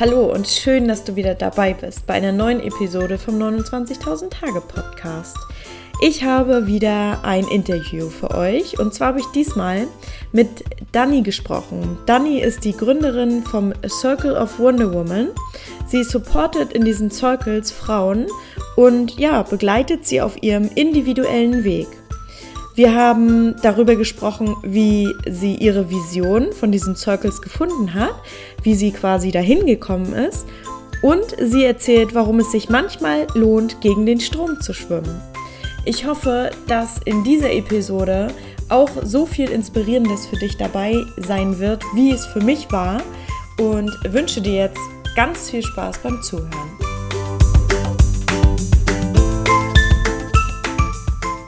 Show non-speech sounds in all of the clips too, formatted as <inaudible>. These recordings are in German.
Hallo und schön, dass du wieder dabei bist bei einer neuen Episode vom 29.000 Tage Podcast. Ich habe wieder ein Interview für euch und zwar habe ich diesmal mit Dani gesprochen. Dani ist die Gründerin vom Circle of Wonder Woman. Sie supportet in diesen Circles Frauen und ja, begleitet sie auf ihrem individuellen Weg. Wir haben darüber gesprochen, wie sie ihre Vision von diesen Circles gefunden hat, wie sie quasi dahin gekommen ist und sie erzählt, warum es sich manchmal lohnt, gegen den Strom zu schwimmen. Ich hoffe, dass in dieser Episode auch so viel Inspirierendes für dich dabei sein wird, wie es für mich war und wünsche dir jetzt ganz viel Spaß beim Zuhören.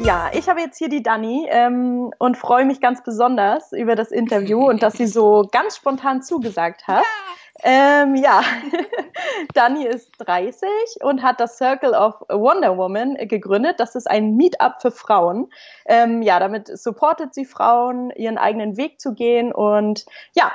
Ja, ich habe jetzt hier die Dani ähm, und freue mich ganz besonders über das Interview und dass sie so ganz spontan zugesagt hat. Ähm, ja, <laughs> Dani ist 30 und hat das Circle of Wonder Woman gegründet. Das ist ein Meetup für Frauen. Ähm, ja, damit supportet sie Frauen, ihren eigenen Weg zu gehen. Und ja,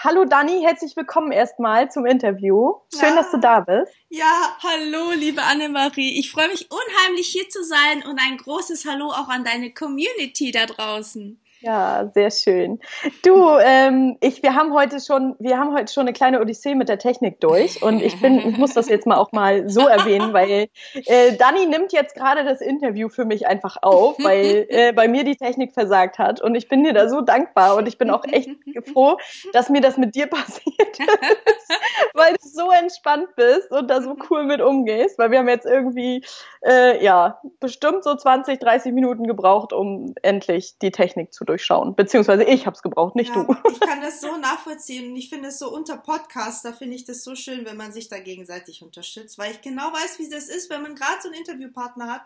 Hallo Dani, herzlich willkommen erstmal zum Interview. Schön, ja. dass du da bist. Ja, hallo liebe Annemarie. Ich freue mich unheimlich hier zu sein und ein großes Hallo auch an deine Community da draußen. Ja, sehr schön. Du, ähm, ich, wir haben heute schon, wir haben heute schon eine kleine Odyssee mit der Technik durch und ich bin, ich muss das jetzt mal auch mal so erwähnen, weil äh, Dani nimmt jetzt gerade das Interview für mich einfach auf, weil äh, bei mir die Technik versagt hat und ich bin dir da so dankbar und ich bin auch echt froh, dass mir das mit dir <laughs> passiert ist, weil du so entspannt bist und da so cool mit umgehst, weil wir haben jetzt irgendwie, äh, ja, bestimmt so 20, 30 Minuten gebraucht, um endlich die Technik zu durchschauen. Beziehungsweise ich habe es gebraucht, nicht ja, du. <laughs> Ich kann das so nachvollziehen und ich finde es so unter Podcaster finde ich das so schön, wenn man sich da gegenseitig unterstützt, weil ich genau weiß, wie das ist, wenn man gerade so einen Interviewpartner hat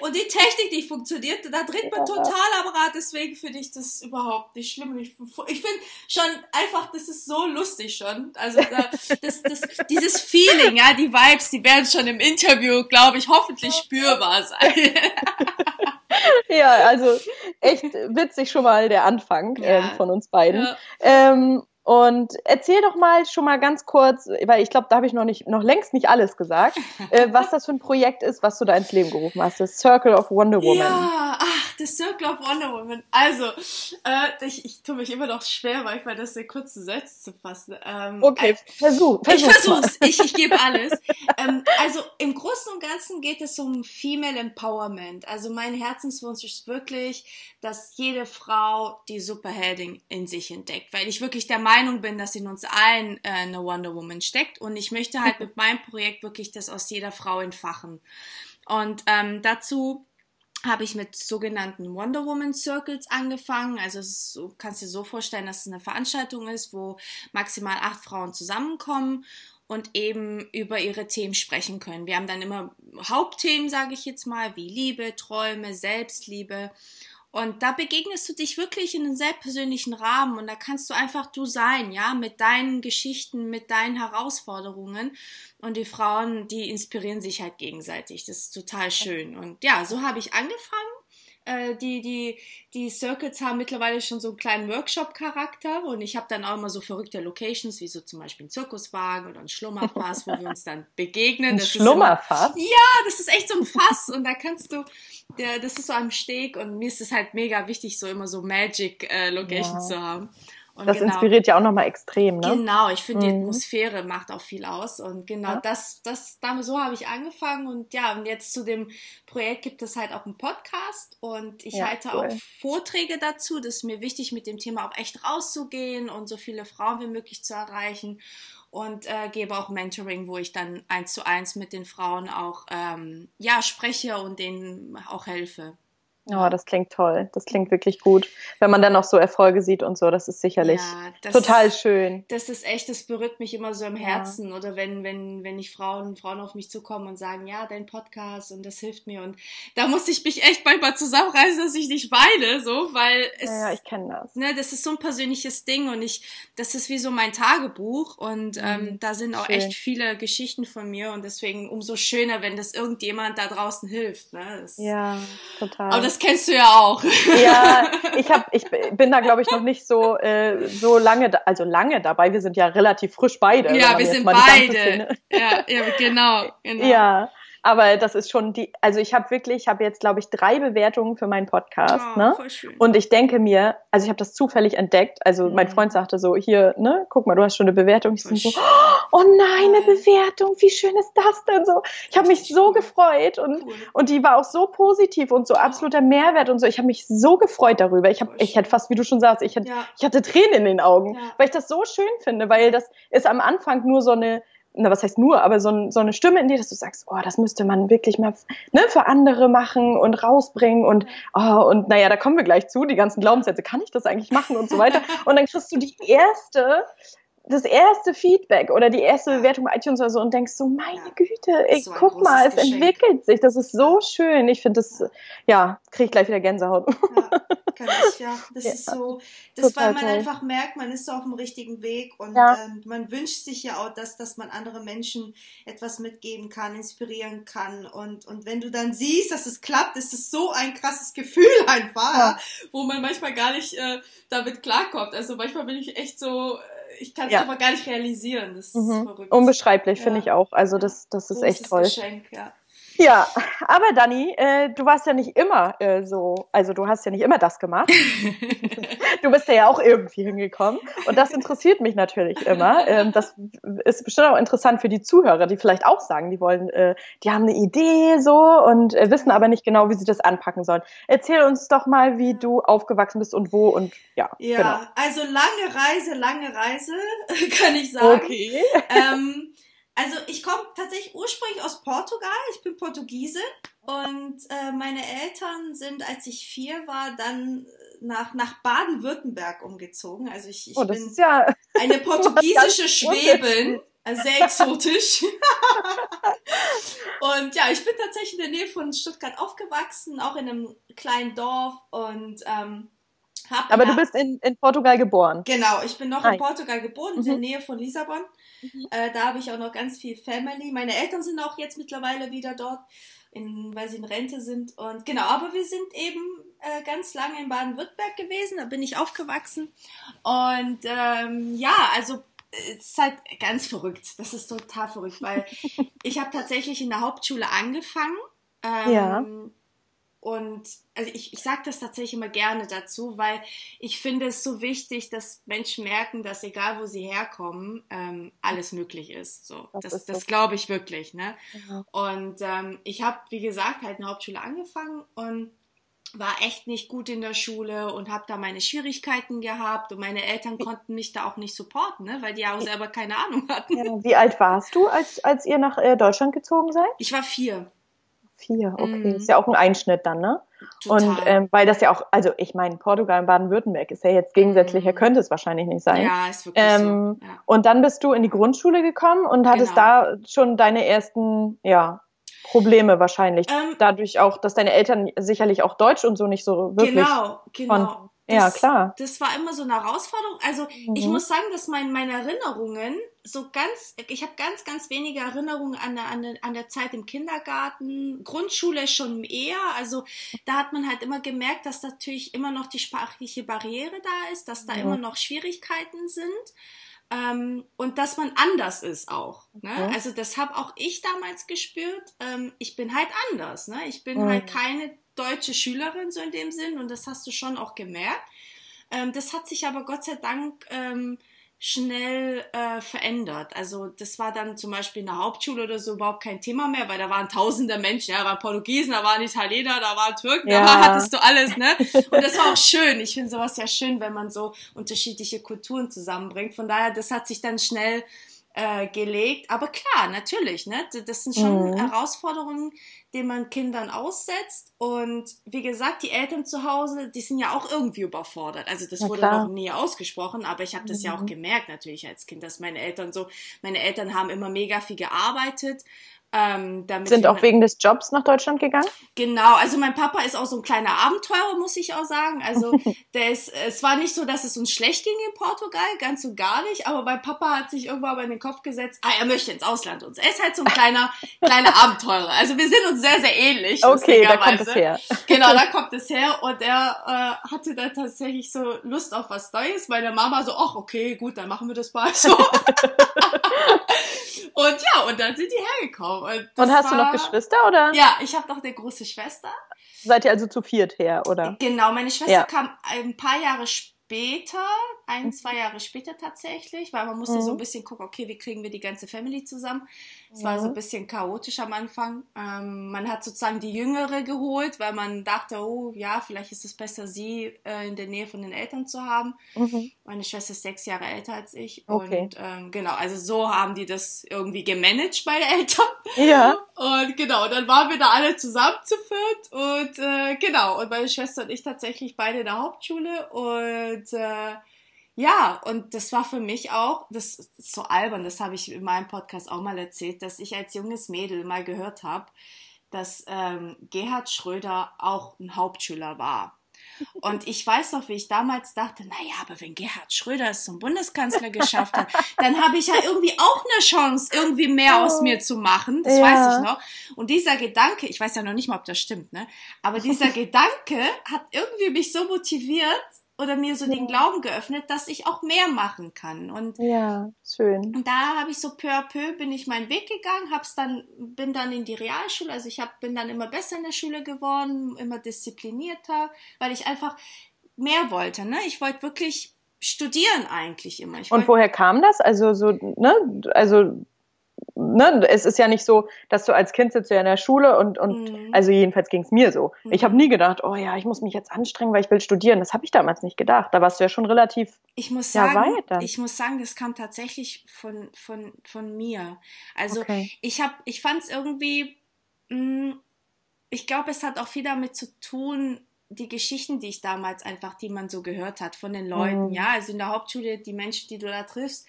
und die Technik nicht funktioniert, da dreht man ja. total am Rad. Deswegen finde ich das überhaupt nicht schlimm. Ich, ich finde schon einfach, das ist so lustig schon. Also da, das, das, dieses Feeling, ja, die Vibes, die werden schon im Interview, glaube ich, hoffentlich spürbar sein. <laughs> <laughs> ja, also echt witzig schon mal der Anfang ja. ähm, von uns beiden. Ja. Ähm, und erzähl doch mal schon mal ganz kurz, weil ich glaube, da habe ich noch nicht, noch längst nicht alles gesagt, <laughs> äh, was das für ein Projekt ist, was du da ins Leben gerufen hast. Das Circle of Wonder Woman. Ja, ach, das Circle of Wonder Woman. Also, äh, ich, ich tue mich immer noch schwer, manchmal das in kurze Sätze zu fassen. Ähm, okay, äh, versuch, versuch. Ich versuch's, ich, ich gebe alles. <laughs> ähm, also, im Großen und Ganzen geht es um Female Empowerment. Also, mein Herzenswunsch ist wirklich, dass jede Frau die Superheldin in sich entdeckt, weil ich wirklich der Meinung Meinung bin, dass in uns allen äh, eine Wonder Woman steckt. Und ich möchte halt <laughs> mit meinem Projekt wirklich das aus jeder Frau entfachen. Und ähm, dazu habe ich mit sogenannten Wonder Woman Circles angefangen. Also ist, du kannst dir so vorstellen, dass es eine Veranstaltung ist, wo maximal acht Frauen zusammenkommen und eben über ihre Themen sprechen können. Wir haben dann immer Hauptthemen, sage ich jetzt mal, wie Liebe, Träume, Selbstliebe. Und da begegnest du dich wirklich in einem sehr persönlichen Rahmen und da kannst du einfach du sein, ja, mit deinen Geschichten, mit deinen Herausforderungen. Und die Frauen, die inspirieren sich halt gegenseitig. Das ist total schön. Und ja, so habe ich angefangen äh, die, die, die Circuits haben mittlerweile schon so einen kleinen Workshop-Charakter und ich habe dann auch immer so verrückte Locations, wie so zum Beispiel ein Zirkuswagen oder ein Schlummerfass, wo wir uns dann <laughs> begegnen. Ein das Schlummerfass? Immer, ja, das ist echt so ein Fass und da kannst du, der, das ist so am Steg und mir ist es halt mega wichtig, so immer so Magic-Locations äh, ja. zu haben. Und das genau, inspiriert ja auch nochmal extrem, ne? Genau, ich finde, mhm. die Atmosphäre macht auch viel aus. Und genau ja. das, das, damit so habe ich angefangen. Und ja, und jetzt zu dem Projekt gibt es halt auch einen Podcast und ich ja, halte cool. auch Vorträge dazu. Das ist mir wichtig, mit dem Thema auch echt rauszugehen und so viele Frauen wie möglich zu erreichen. Und äh, gebe auch Mentoring, wo ich dann eins zu eins mit den Frauen auch ähm, ja, spreche und denen auch helfe. Oh, das klingt toll. Das klingt wirklich gut. Wenn man dann noch so Erfolge sieht und so, das ist sicherlich ja, das total schön. Das ist echt, das berührt mich immer so im Herzen. Ja. Oder wenn, wenn, wenn ich Frauen, Frauen auf mich zukommen und sagen, ja, dein Podcast und das hilft mir. Und da muss ich mich echt manchmal zusammenreißen, dass ich nicht weine, so, weil es. Ja, ja ich kenne das. Ne, das ist so ein persönliches Ding und ich, das ist wie so mein Tagebuch und ähm, mhm. da sind auch schön. echt viele Geschichten von mir und deswegen umso schöner, wenn das irgendjemand da draußen hilft. Ne? Das, ja, total. Das kennst du ja auch. Ja, <laughs> ich, hab, ich bin da, glaube ich, noch nicht so, äh, so lange, da, also lange dabei. Wir sind ja relativ frisch beide. Ja, wir sind beide. Ja, ja, genau, <laughs> genau. Ja, aber das ist schon die, also ich habe wirklich, ich habe jetzt, glaube ich, drei Bewertungen für meinen Podcast. Oh, ne? Voll schön. Und ich denke mir, also ich habe das zufällig entdeckt. Also mhm. mein Freund sagte so, hier, ne, guck mal, du hast schon eine Bewertung. Ich so, oh nein, eine Bewertung, wie schön ist das denn so? Ich habe mich so gefreut und, cool. und die war auch so positiv und so absoluter Mehrwert und so. Ich habe mich so gefreut darüber. Ich habe, ich hätte fast, wie du schon sagst, ich, hätte, ja. ich hatte Tränen in den Augen, ja. weil ich das so schön finde, weil das ist am Anfang nur so eine, na, was heißt nur, aber so, so eine Stimme in dir, dass du sagst, oh, das müsste man wirklich mal ne, für andere machen und rausbringen und, oh, und naja, da kommen wir gleich zu, die ganzen Glaubenssätze, kann ich das eigentlich machen und so weiter. Und dann kriegst du die erste das erste Feedback oder die erste Bewertung bei iTunes oder so und denkst so, meine ja. Güte, ey, so guck mal, es Geschenk. entwickelt sich, das ist so schön. Ich finde das, ja, kriege ich gleich wieder Gänsehaut. Ja, kann ich, ja. Das <laughs> ja. ist so, das, weil man toll. einfach merkt, man ist so auf dem richtigen Weg und ähm, man wünscht sich ja auch, dass, dass man andere Menschen etwas mitgeben kann, inspirieren kann und, und wenn du dann siehst, dass es klappt, ist es so ein krasses Gefühl <laughs> einfach, wo man manchmal gar nicht äh, damit klarkommt. Also manchmal bin ich echt so, ich kann es ja. einfach gar nicht realisieren. Das ist mhm. verrückt. Unbeschreiblich, ja. finde ich auch. Also das, das ist Großes echt toll. Geschenk, ja. Ja, aber Dani, äh, du warst ja nicht immer äh, so, also du hast ja nicht immer das gemacht. <laughs> du bist ja auch irgendwie hingekommen. Und das interessiert mich natürlich immer. Ähm, das ist bestimmt auch interessant für die Zuhörer, die vielleicht auch sagen, die wollen, äh, die haben eine Idee so und äh, wissen aber nicht genau, wie sie das anpacken sollen. Erzähl uns doch mal, wie du aufgewachsen bist und wo und ja. Ja, genau. also lange Reise, lange Reise, <laughs> kann ich sagen. Okay. Ähm, also ich komme tatsächlich ursprünglich aus Portugal. Ich bin Portugiesin und äh, meine Eltern sind, als ich vier war, dann nach, nach Baden-Württemberg umgezogen. Also ich, ich oh, bin ja <laughs> eine portugiesische <laughs> Schwäbin. Also sehr exotisch. <laughs> und ja, ich bin tatsächlich in der Nähe von Stuttgart aufgewachsen, auch in einem kleinen Dorf und ähm, hab Aber du bist in, in Portugal geboren. Genau, ich bin noch Nein. in Portugal geboren, mhm. in der Nähe von Lissabon. Mhm. Äh, da habe ich auch noch ganz viel Family. Meine Eltern sind auch jetzt mittlerweile wieder dort, in, weil sie in Rente sind. Und genau, aber wir sind eben äh, ganz lange in Baden-Württemberg gewesen. Da bin ich aufgewachsen. Und ähm, ja, also es ist halt ganz verrückt. Das ist total verrückt, weil <laughs> ich habe tatsächlich in der Hauptschule angefangen. Ähm, ja. Und also ich, ich sage das tatsächlich immer gerne dazu, weil ich finde es so wichtig, dass Menschen merken, dass egal wo sie herkommen, ähm, alles möglich ist. So, das, das, das glaube ich wirklich. Ne? Ja. Und ähm, ich habe, wie gesagt, halt eine Hauptschule angefangen und war echt nicht gut in der Schule und habe da meine Schwierigkeiten gehabt und meine Eltern konnten mich da auch nicht supporten, ne? weil die auch selber keine Ahnung hatten. Ja, wie alt warst du, als, als ihr nach äh, Deutschland gezogen seid? Ich war vier. Vier, okay. Mhm. Ist ja auch ein Einschnitt dann, ne? Total. Und ähm, weil das ja auch, also ich meine, Portugal und Baden-Württemberg ist ja jetzt gegensätzlicher, mhm. könnte es wahrscheinlich nicht sein. Ja, ist wirklich ähm, so. Ja. Und dann bist du in die Grundschule gekommen und hattest genau. da schon deine ersten, ja, Probleme wahrscheinlich. Ähm, Dadurch auch, dass deine Eltern sicherlich auch Deutsch und so nicht so wirklich. Genau, genau. Von, ja, klar. Das war immer so eine Herausforderung. Also mhm. ich muss sagen, dass mein, meine Erinnerungen so ganz, ich habe ganz, ganz wenige Erinnerungen an der, an, der, an der Zeit im Kindergarten, Grundschule schon eher. Also da hat man halt immer gemerkt, dass natürlich immer noch die sprachliche Barriere da ist, dass da ja. immer noch Schwierigkeiten sind. Ähm, und dass man anders ist auch. Ne? Okay. Also das habe auch ich damals gespürt. Ähm, ich bin halt anders. Ne? Ich bin mhm. halt keine deutsche Schülerin so in dem Sinn und das hast du schon auch gemerkt. Ähm, das hat sich aber Gott sei Dank ähm, schnell äh, verändert. Also das war dann zum Beispiel in der Hauptschule oder so überhaupt kein Thema mehr, weil da waren tausende Menschen, ja, da waren Portugiesen, da waren Italiener, da waren Türken, ja. da war, hattest du alles, ne? Und das war auch <laughs> schön. Ich finde sowas ja schön, wenn man so unterschiedliche Kulturen zusammenbringt. Von daher, das hat sich dann schnell äh, gelegt. Aber klar, natürlich, ne? Das sind schon mhm. Herausforderungen, denen man Kindern aussetzt. Und wie gesagt, die Eltern zu Hause, die sind ja auch irgendwie überfordert. Also das ja, wurde klar. noch nie ausgesprochen, aber ich habe das mhm. ja auch mhm. gemerkt natürlich als Kind, dass meine Eltern so, meine Eltern haben immer mega viel gearbeitet ähm, Sind auch wegen des Jobs nach Deutschland gegangen? Genau, also mein Papa ist auch so ein kleiner Abenteurer, muss ich auch sagen. Also <laughs> der ist, es war nicht so, dass es uns schlecht ging in Portugal, ganz und gar nicht, aber mein Papa hat sich irgendwann mal in den Kopf gesetzt, ah, er möchte ins Ausland und er ist halt so ein kleiner, <laughs> kleiner Abenteurer. Also wir sind uns sehr, sehr ähnlich. Okay, da kommt es her. Genau, da kommt es her und er äh, hatte dann tatsächlich so Lust auf was Neues. Meine Mama so, ach okay, gut, dann machen wir das mal so. <laughs> und ja, und dann sind die hergekommen. Und, und hast war, du noch Geschwister oder? Ja, ich habe noch eine große Schwester. Seid ihr also zu viert her, oder? Genau, meine Schwester ja. kam ein paar Jahre später, ein, zwei Jahre später tatsächlich, weil man musste mhm. so ein bisschen gucken, okay, wie kriegen wir die ganze Family zusammen. Es war so ein bisschen chaotisch am Anfang. Ähm, man hat sozusagen die Jüngere geholt, weil man dachte, oh ja, vielleicht ist es besser, sie äh, in der Nähe von den Eltern zu haben. Mhm. Meine Schwester ist sechs Jahre älter als ich. Okay. Und ähm, genau, also so haben die das irgendwie gemanagt, meine Eltern. Ja. Und genau, dann waren wir da alle zusammen zu viert. Und äh, genau, und meine Schwester und ich tatsächlich beide in der Hauptschule. Und äh, ja, und das war für mich auch, das ist so albern, das habe ich in meinem Podcast auch mal erzählt, dass ich als junges Mädel mal gehört habe, dass ähm, Gerhard Schröder auch ein Hauptschüler war. Und ich weiß noch, wie ich damals dachte, naja, aber wenn Gerhard Schröder es zum Bundeskanzler geschafft hat, dann habe ich ja irgendwie auch eine Chance, irgendwie mehr aus mir zu machen. Das ja. weiß ich noch. Und dieser Gedanke, ich weiß ja noch nicht mal, ob das stimmt, ne? Aber dieser <laughs> Gedanke hat irgendwie mich so motiviert, oder mir so den Glauben geöffnet, dass ich auch mehr machen kann. Und ja, schön. Und da habe ich so peu à peu bin ich meinen Weg gegangen, hab's dann bin dann in die Realschule, also ich hab, bin dann immer besser in der Schule geworden, immer disziplinierter, weil ich einfach mehr wollte, ne? Ich wollte wirklich studieren eigentlich immer. Ich und woher kam das? Also so, ne? Also ne, es ist ja nicht so, dass du als Kind sitzt ja in der Schule und, und mhm. also jedenfalls ging es mir so. Mhm. Ich habe nie gedacht, oh ja, ich muss mich jetzt anstrengen, weil ich will studieren. Das habe ich damals nicht gedacht. Da warst du ja schon relativ ich muss sagen, ja, weit dann. Ich muss sagen, das kam tatsächlich von, von, von mir. Also okay. ich ich fand es irgendwie, mh, mm, ich glaube, es hat auch viel damit zu tun, die Geschichten, die ich damals einfach, die man so gehört hat von den Leuten, mhm. ja, also in der Hauptschule, die Menschen, die du da triffst,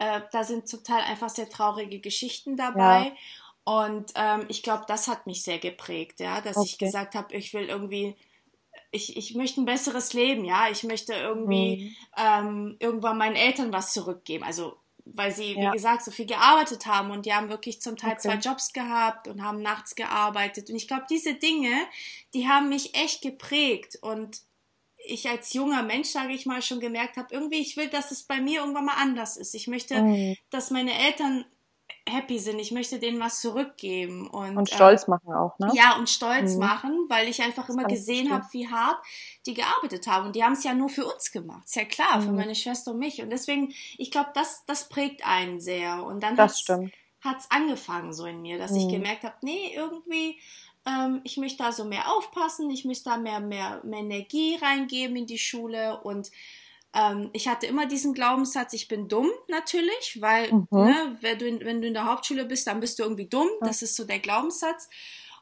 äh, da sind zum Teil einfach sehr traurige Geschichten dabei. Ja. Und ähm, ich glaube, das hat mich sehr geprägt, ja, dass okay. ich gesagt habe, ich will irgendwie, ich, ich möchte ein besseres Leben, ja, ich möchte irgendwie mhm. ähm, irgendwann meinen Eltern was zurückgeben. Also weil sie, ja. wie gesagt, so viel gearbeitet haben und die haben wirklich zum Teil okay. zwei Jobs gehabt und haben nachts gearbeitet. Und ich glaube, diese Dinge, die haben mich echt geprägt. Und ich als junger Mensch, sage ich mal, schon gemerkt habe, irgendwie, ich will, dass es bei mir irgendwann mal anders ist. Ich möchte, mhm. dass meine Eltern happy sind. Ich möchte denen was zurückgeben. Und, und stolz äh, machen auch, ne? Ja, und stolz mhm. machen, weil ich einfach immer gesehen habe, wie hart die gearbeitet haben. Und die haben es ja nur für uns gemacht. Ist ja klar, mhm. für meine Schwester und mich. Und deswegen, ich glaube, das, das prägt einen sehr. Und dann hat es angefangen so in mir, dass ich mhm. gemerkt habe, nee, irgendwie ähm, ich möchte da so mehr aufpassen, ich möchte da mehr, mehr, mehr Energie reingeben in die Schule und ähm, ich hatte immer diesen Glaubenssatz, ich bin dumm natürlich, weil mhm. ne, wenn, du in, wenn du in der Hauptschule bist, dann bist du irgendwie dumm. Das ist so der Glaubenssatz.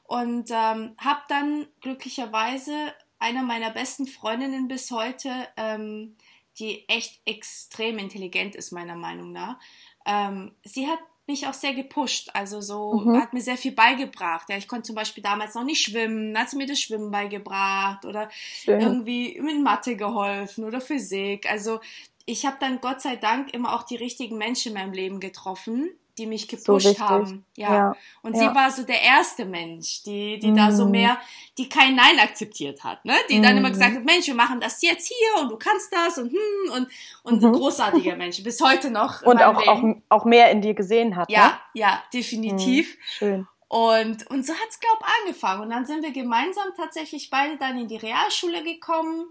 Und ähm, habe dann glücklicherweise einer meiner besten Freundinnen bis heute, ähm, die echt extrem intelligent ist, meiner Meinung nach. Ähm, sie hat mich auch sehr gepusht. Also so mhm. hat mir sehr viel beigebracht. Ja, ich konnte zum Beispiel damals noch nicht schwimmen, hat sie mir das Schwimmen beigebracht oder Schön. irgendwie mit Mathe geholfen oder Physik. Also ich habe dann Gott sei Dank immer auch die richtigen Menschen in meinem Leben getroffen, die mich gepusht so haben. Ja. ja. Und ja. sie war so der erste Mensch, die, die mhm. da so mhm. mehr, die kein Nein akzeptiert hat, ne? Die mhm. dann immer gesagt hat, Mensch, wir machen das jetzt hier und du kannst das und hm und, und mhm. großartiger Mensch, bis heute noch. Und auch, auch, auch mehr in dir gesehen hat. Ja, ne? ja, definitiv. Mhm. Schön. Und, und so hat's glaub, angefangen. Und dann sind wir gemeinsam tatsächlich beide dann in die Realschule gekommen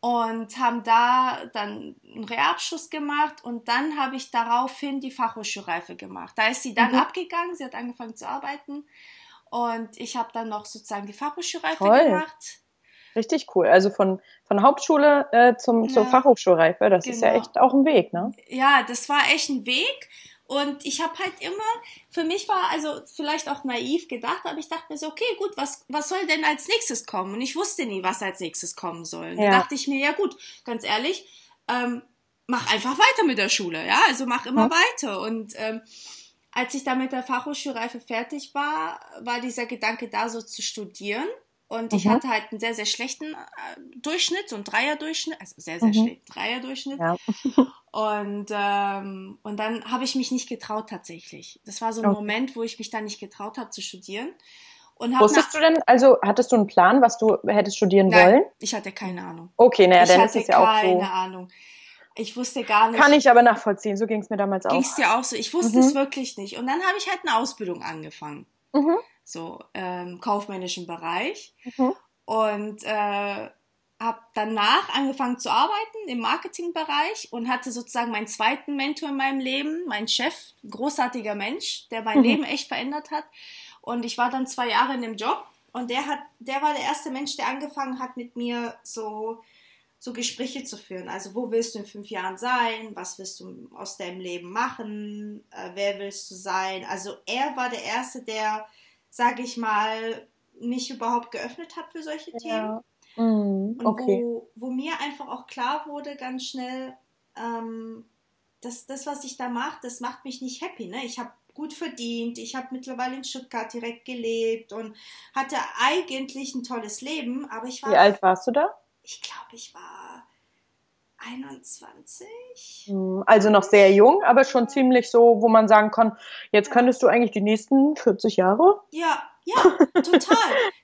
und haben da dann einen Reabschluss gemacht und dann habe ich daraufhin die Fachhochschulreife gemacht. Da ist sie dann mhm. abgegangen, sie hat angefangen zu arbeiten und ich habe dann noch sozusagen die Fachhochschulreife Toll. gemacht. Richtig cool. Also von, von Hauptschule äh, zum, ja, zur Fachhochschulreife, das genau. ist ja genau. echt auch ein Weg, ne? Ja, das war echt ein Weg. Und ich habe halt immer, für mich war also vielleicht auch naiv gedacht, aber ich dachte mir so, okay, gut, was, was soll denn als nächstes kommen? Und ich wusste nie, was als nächstes kommen soll. Und ja. da dachte ich mir, ja gut, ganz ehrlich, ähm, mach einfach weiter mit der Schule, ja, also mach immer ja. weiter. Und ähm, als ich dann mit der Fachhochschulreife fertig war, war dieser Gedanke da, so zu studieren. Und ich mhm. hatte halt einen sehr, sehr schlechten äh, Durchschnitt, so einen Dreierdurchschnitt, also sehr, sehr mhm. schlechten Dreierdurchschnitt. Ja. <laughs> und, ähm, und dann habe ich mich nicht getraut tatsächlich. Das war so ein okay. Moment, wo ich mich dann nicht getraut habe zu studieren. Und Wusstest du denn, also hattest du einen Plan, was du hättest studieren Nein, wollen? ich hatte keine Ahnung. Okay, naja, ich dann hatte ist es ja auch keine so. Ahnung. Ich wusste gar nicht. Kann ich aber nachvollziehen, so ging es mir damals auch. Ging es dir auch so? Ich wusste Mhm. es wirklich nicht. Und dann habe ich halt eine Ausbildung angefangen. Mhm. So, ähm, kaufmännischen Bereich. Mhm. Und äh, habe danach angefangen zu arbeiten im Marketingbereich und hatte sozusagen meinen zweiten Mentor in meinem Leben, mein Chef, großartiger Mensch, der mein Mhm. Leben echt verändert hat. Und ich war dann zwei Jahre in dem Job und der hat, der war der erste Mensch, der angefangen hat mit mir so so Gespräche zu führen. Also wo willst du in fünf Jahren sein? Was willst du aus deinem Leben machen? Äh, wer willst du sein? Also er war der erste, der, sage ich mal, mich überhaupt geöffnet hat für solche Themen. Ja. Mhm. Und Okay. wo, wo mir einfach auch klar wurde, ganz schnell, ähm, dass das, was ich da mache, das macht mich nicht happy. Ne? Ich habe gut verdient, ich habe mittlerweile in Stuttgart direkt gelebt und hatte eigentlich ein tolles Leben, aber ich war, Wie alt warst du da? ich glaube, ich war 21. Mhm. Also noch sehr jung, aber schon ziemlich so, wo man sagen kann, jetzt könntest du eigentlich die nächsten 40 Jahre Ja, ja, <laughs> total,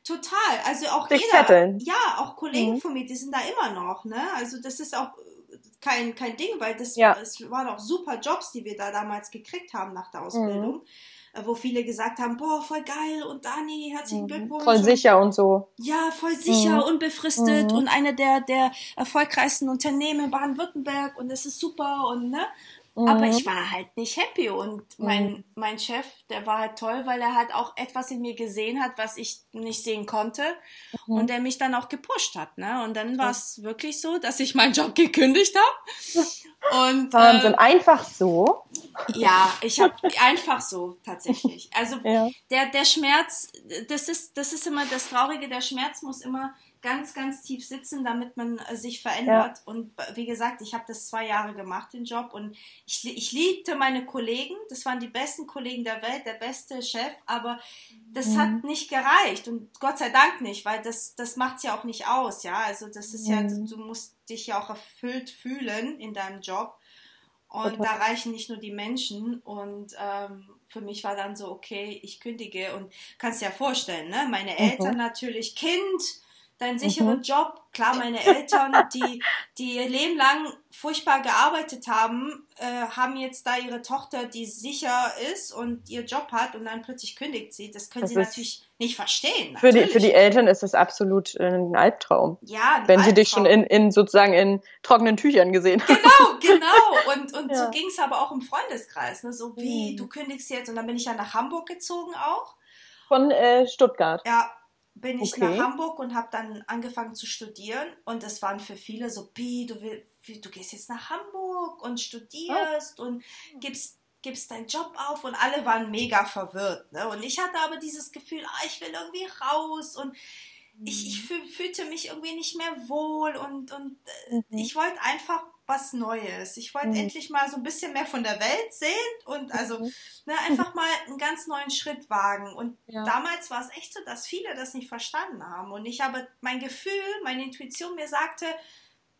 total. Also auch Dich jeder, zetteln. ja, auch Kollegen Mhm. von mir, die sind da immer noch, ne? Also das ist auch äh, kein, kein Ding, weil das Ja. es waren auch super Jobs, die wir da damals gekriegt haben nach Mhm. der Ausbildung, äh, wo viele gesagt haben, boah, voll geil und Dani, herzlichen Mhm. Glückwunsch. voll sicher und so. Ja, voll sicher, Mhm. unbefristet Mhm. und eine der, der erfolgreichsten Unternehmen in Baden-Württemberg und es ist super und ne? Aber Mhm. ich war halt nicht happy und mein, mein Chef, der war halt toll, weil er halt auch etwas in mir gesehen hat, was ich nicht sehen konnte Mhm. und der mich dann auch gepusht hat, ne? Und dann war es wirklich so, dass ich meinen Job <laughs> gekündigt habe. Und Wahnsinn, Äh, einfach so. ja, ich habe einfach so tatsächlich. Also <laughs> Ja. der, der Schmerz, das ist, das ist immer das Traurige, der Schmerz muss immer ganz, ganz tief sitzen, damit man äh, sich verändert. Und äh, wie gesagt, ich habe das zwei Jahre gemacht, den Job, und ich, ich liebte meine Kollegen, das waren die besten Kollegen der Welt, der beste Chef, aber das Mhm. hat nicht gereicht und Gott sei Dank nicht, weil das, das macht's ja auch nicht aus, ja, also das ist ja, Mhm. du musst dich ja auch erfüllt fühlen in deinem Job. Und Total. da reichen nicht nur die Menschen. Und ähm, für mich war dann so, okay, ich kündige. Und kannst dir ja vorstellen, ne? Meine Mhm. Eltern natürlich, Kind, dein sicherer Mhm. Job. Klar, meine Eltern, die, die ihr Leben lang furchtbar gearbeitet haben, äh, haben jetzt da ihre Tochter, die sicher ist und ihr Job hat und dann plötzlich kündigt sie. Das können Das sie natürlich nicht verstehen. Für die, für die Eltern ist es absolut äh, ein Albtraum. ja, ein Wenn sie dich schon Albtraum. in, in sozusagen in trockenen Tüchern gesehen haben. Genau, <laughs> genau. Und, und Ja. so ging es aber auch im Freundeskreis. Ne? So wie, Mhm. du kündigst jetzt. Und dann bin ich ja nach Hamburg gezogen auch. Von äh, Stuttgart. Ja, bin ich Okay. nach Hamburg und habe dann angefangen zu studieren. Und das waren für viele so, Pi, du, will, du gehst jetzt nach Hamburg und studierst und gibst, gibst deinen Job auf. Und alle waren mega verwirrt. Ne? Und ich hatte aber dieses Gefühl, ah, ich will irgendwie raus und ich, ich fühl, fühlte mich irgendwie nicht mehr wohl und, und äh, Mhm. ich wollte einfach was Neues. Ich wollte Mhm. endlich mal so ein bisschen mehr von der Welt sehen und also Mhm. ne, einfach mal einen ganz neuen Schritt wagen. Und Ja. damals war es echt so, dass viele das nicht verstanden haben. Und ich habe mein Gefühl, meine Intuition mir sagte,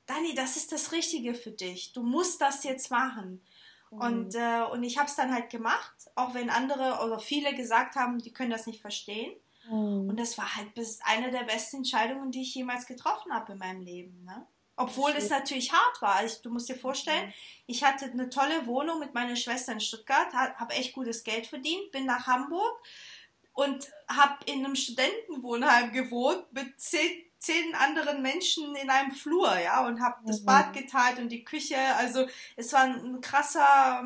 Dani, das ist das Richtige für dich. Du musst das jetzt machen. Und, äh, und ich habe es dann halt gemacht, auch wenn andere oder viele gesagt haben, die können das nicht verstehen. Mhm. Und das war halt bis eine der besten Entscheidungen, die ich jemals getroffen habe in meinem Leben. Ne? Obwohl es natürlich hart war. Ich, du musst dir vorstellen, ich hatte eine tolle Wohnung mit meiner Schwester in Stuttgart, habe echt gutes Geld verdient, bin nach Hamburg und habe in einem Studentenwohnheim gewohnt mit zehn, zehn anderen Menschen in einem Flur, ja, und habe das Mhm. Bad geteilt und die Küche. Also es war ein krasser,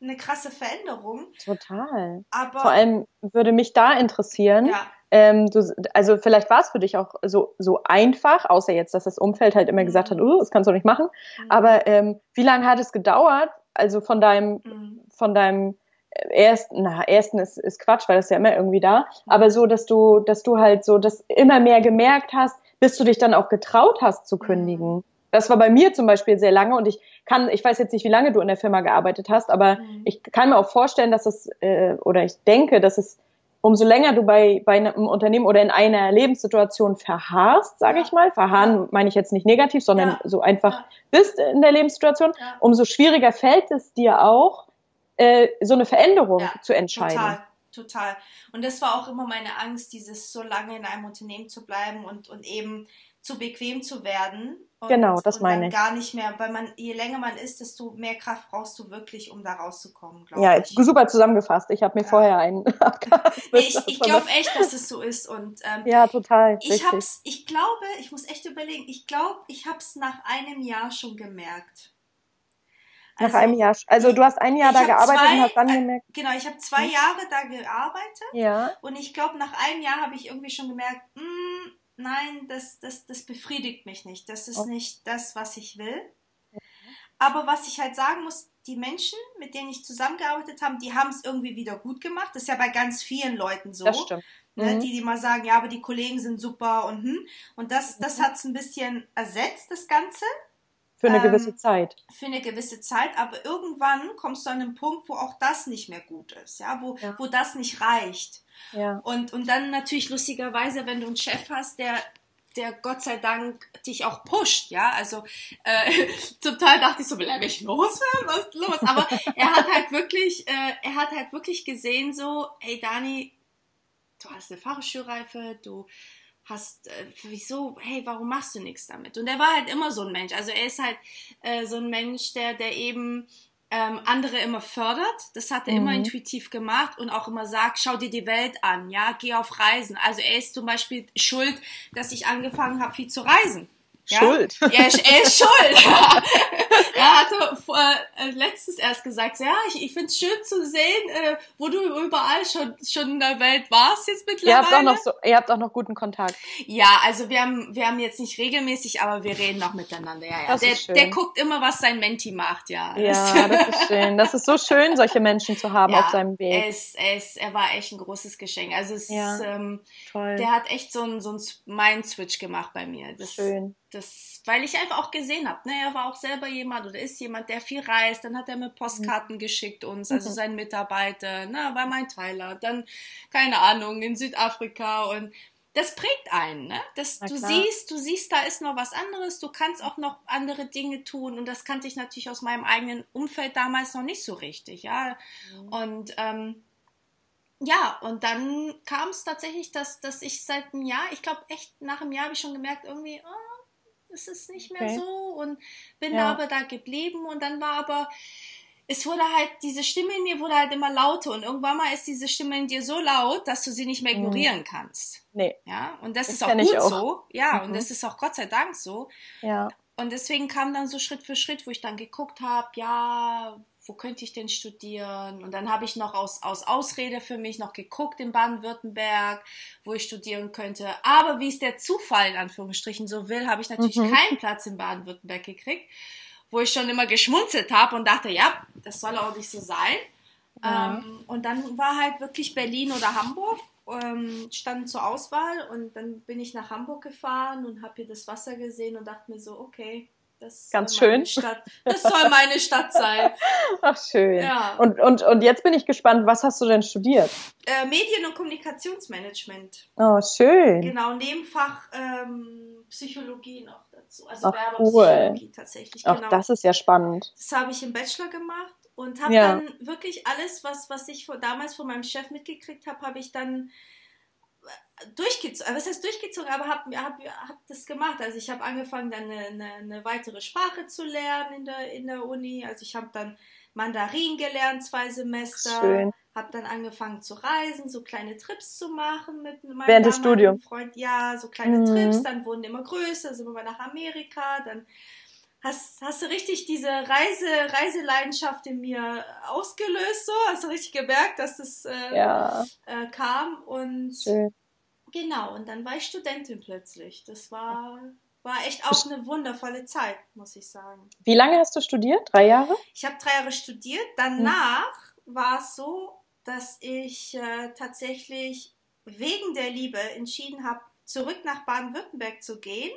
eine krasse Veränderung. Total. Aber Vor allem würde mich da interessieren, ja, ähm, du, also vielleicht war es für dich auch so, so einfach, außer jetzt, dass das Umfeld halt immer gesagt hat, oh, das kannst du nicht machen. Mhm. Aber ähm, wie lange hat es gedauert, also von deinem, Mhm. von deinem ersten, na, ersten ist, ist Quatsch, weil das ist ja immer irgendwie da, aber so, dass du, dass du halt so das immer mehr gemerkt hast, bis du dich dann auch getraut hast zu kündigen. Das war bei mir zum Beispiel sehr lange und ich kann, ich weiß jetzt nicht, wie lange du in der Firma gearbeitet hast, aber ich kann mir auch vorstellen, dass es, äh, oder ich denke, dass es, umso länger du bei, bei einem Unternehmen oder in einer Lebenssituation verharrst, sage Ja. ich mal, verharren meine ich jetzt nicht negativ, sondern Ja. so einfach Ja. bist in der Lebenssituation, umso schwieriger fällt es dir auch, äh, so eine Veränderung zu entscheiden. Total, total. Und das war auch immer meine Angst, dieses so lange in einem Unternehmen zu bleiben und, und eben zu bequem zu werden. Und, genau, das und meine dann ich. gar nicht mehr, weil man, je länger man ist, desto mehr Kraft brauchst du wirklich, um da rauszukommen, glaube Ja, ich. super zusammengefasst. Ich habe mir Ja. vorher einen. <laughs> Nee, ich ich glaube echt, dass es so ist. Und ähm, Ja, total. ich richtig. hab's, ich glaube, ich muss echt überlegen, ich glaube, ich habe es nach einem Jahr schon gemerkt. Nach Also, einem Jahr. Also du hast ein Jahr ich da gearbeitet zwei- und hast dann äh, gemerkt. Genau, ich habe zwei Hm? Jahre da gearbeitet Ja. und ich glaube, nach einem Jahr habe ich irgendwie schon gemerkt, "Mm, nein, das, das, das befriedigt mich nicht. Das ist Oh. nicht das, was ich will. Aber was ich halt sagen muss, die Menschen, mit denen ich zusammengearbeitet habe, die haben es irgendwie wieder gut gemacht. Das ist ja bei ganz vielen Leuten so. Das stimmt. Ne, Mhm. die, die mal sagen, ja, aber die Kollegen sind super und hm. Und das, das Mhm. hat es ein bisschen ersetzt, das Ganze, Für eine ähm, gewisse Zeit. für eine gewisse Zeit. Aber irgendwann kommst du an einen Punkt, wo auch das nicht mehr gut ist, ja, wo, Ja. wo das nicht reicht. Ja. Und, und dann natürlich lustigerweise, wenn du einen Chef hast, der der Gott sei Dank dich auch pusht, ja, also äh, <laughs> zum Teil dachte ich so, will er mich loswerden, was ist los? Aber er hat halt wirklich, äh, er hat halt wirklich gesehen so, hey Dani, du hast eine Fahrradschulreife, du hast, äh, wieso, hey, warum machst du nichts damit? Und er war halt immer so ein Mensch, also er ist halt äh, so ein Mensch, der, der eben ähm, andere immer fördert. Das hat er immer Mhm. intuitiv gemacht und auch immer sagt, schau dir die Welt an, ja, geh auf Reisen. Also er ist zum Beispiel schuld, dass ich angefangen habe, viel zu reisen. Ja? Schuld. Ja, er ist, er ist schuld. <laughs> er hatte vor, äh, letztens erst gesagt, ja, ich, ich finde es schön zu sehen, äh, wo du überall schon, schon in der Welt warst jetzt Ihr mittlerweile. habt auch noch so, ihr habt auch noch guten Kontakt. Ja, also wir haben, wir haben jetzt nicht regelmäßig, aber wir reden noch miteinander. Ja, ja. Das Der, ist schön. der guckt immer, was sein Menti macht, ja. Ja, <laughs> das ist schön. Das ist so schön, solche Menschen zu haben auf seinem Er, Weg. ist, er, ist, er war echt ein großes Geschenk. Also es Ja. ist, ähm, Toll. der hat echt so einen so einen Mind-Switch gemacht bei mir. Das, Schön. Das, weil ich einfach auch gesehen habe, ne, er war auch selber jemand oder ist jemand, der viel reist. Dann hat er mir Postkarten geschickt uns, also Mhm. seinen Mitarbeiter, ne, war mein Teiler. Dann keine Ahnung in Südafrika und das prägt einen, ne? Das, Na du klar. siehst, du siehst, da ist noch was anderes. Du kannst auch noch andere Dinge tun und das kannte ich natürlich aus meinem eigenen Umfeld damals noch nicht so richtig, ja. Mhm. Und ähm, ja, und dann kam es tatsächlich, dass, dass ich seit einem Jahr, ich glaube echt nach einem Jahr habe ich schon gemerkt, irgendwie, oh, es ist nicht mehr Okay. so und bin Ja. da aber da geblieben und dann war aber, es wurde halt, diese Stimme in mir wurde halt immer lauter und irgendwann mal ist diese Stimme in dir so laut, dass du sie nicht mehr Mhm. ignorieren kannst. Nee, Ja, und das, Das ist auch gut auch. so. Ja, Mhm. und das ist auch Gott sei Dank so. ja. Und deswegen kam dann so Schritt für Schritt, wo ich dann geguckt habe, ja, wo könnte ich denn studieren? Und dann habe ich noch aus, aus Ausrede für mich noch geguckt in Baden-Württemberg, wo ich studieren könnte. Aber wie es der Zufall in Anführungsstrichen so will, habe ich natürlich Mhm. keinen Platz in Baden-Württemberg gekriegt, wo ich schon immer geschmunzelt habe und dachte, ja, das soll auch nicht so sein. Ja. Ähm, und dann war halt wirklich Berlin oder Hamburg ähm, standen zur Auswahl und dann bin ich nach Hamburg gefahren und habe hier das Wasser gesehen und dachte mir so, okay, das Ganz soll meine schön. Stadt, das soll meine Stadt sein. <laughs> Ach, schön. Ja. Und, und, und jetzt bin ich gespannt, was hast du denn studiert? Äh, Medien- und Kommunikationsmanagement. Oh, schön. Genau, Nebenfach ähm, Psychologie noch dazu. Also Ach, Werbepsychologie tatsächlich. Ach, Genau. das ist ja spannend. Das habe ich im Bachelor gemacht und habe Ja. dann wirklich alles, was, was ich vor, damals von meinem Chef mitgekriegt habe, habe ich dann durchgezogen. Was heißt durchgezogen? Aber habe hab, hab das gemacht. Also ich habe angefangen, dann eine, eine, eine weitere Sprache zu lernen in der, in der Uni. Also ich habe dann Mandarin gelernt, zwei Semester. Schön. Habe dann angefangen zu reisen, so kleine Trips zu machen mit meinem Während des Studiums? Freund. Ja, so kleine Mhm. Trips. Dann wurden immer größer, sind wir mal nach Amerika. Dann hast, hast du richtig diese Reise, Reiseleidenschaft in mir ausgelöst, so. Hast du richtig gemerkt, dass es äh, Ja, äh, kam und schön. Genau, und dann war ich Studentin plötzlich. Das war, war echt auch eine wundervolle Zeit, muss ich sagen. Wie lange hast du studiert? Drei Jahre? Ich habe drei Jahre studiert. Danach war es so, dass ich äh, tatsächlich wegen der Liebe entschieden habe, zurück nach Baden-Württemberg zu gehen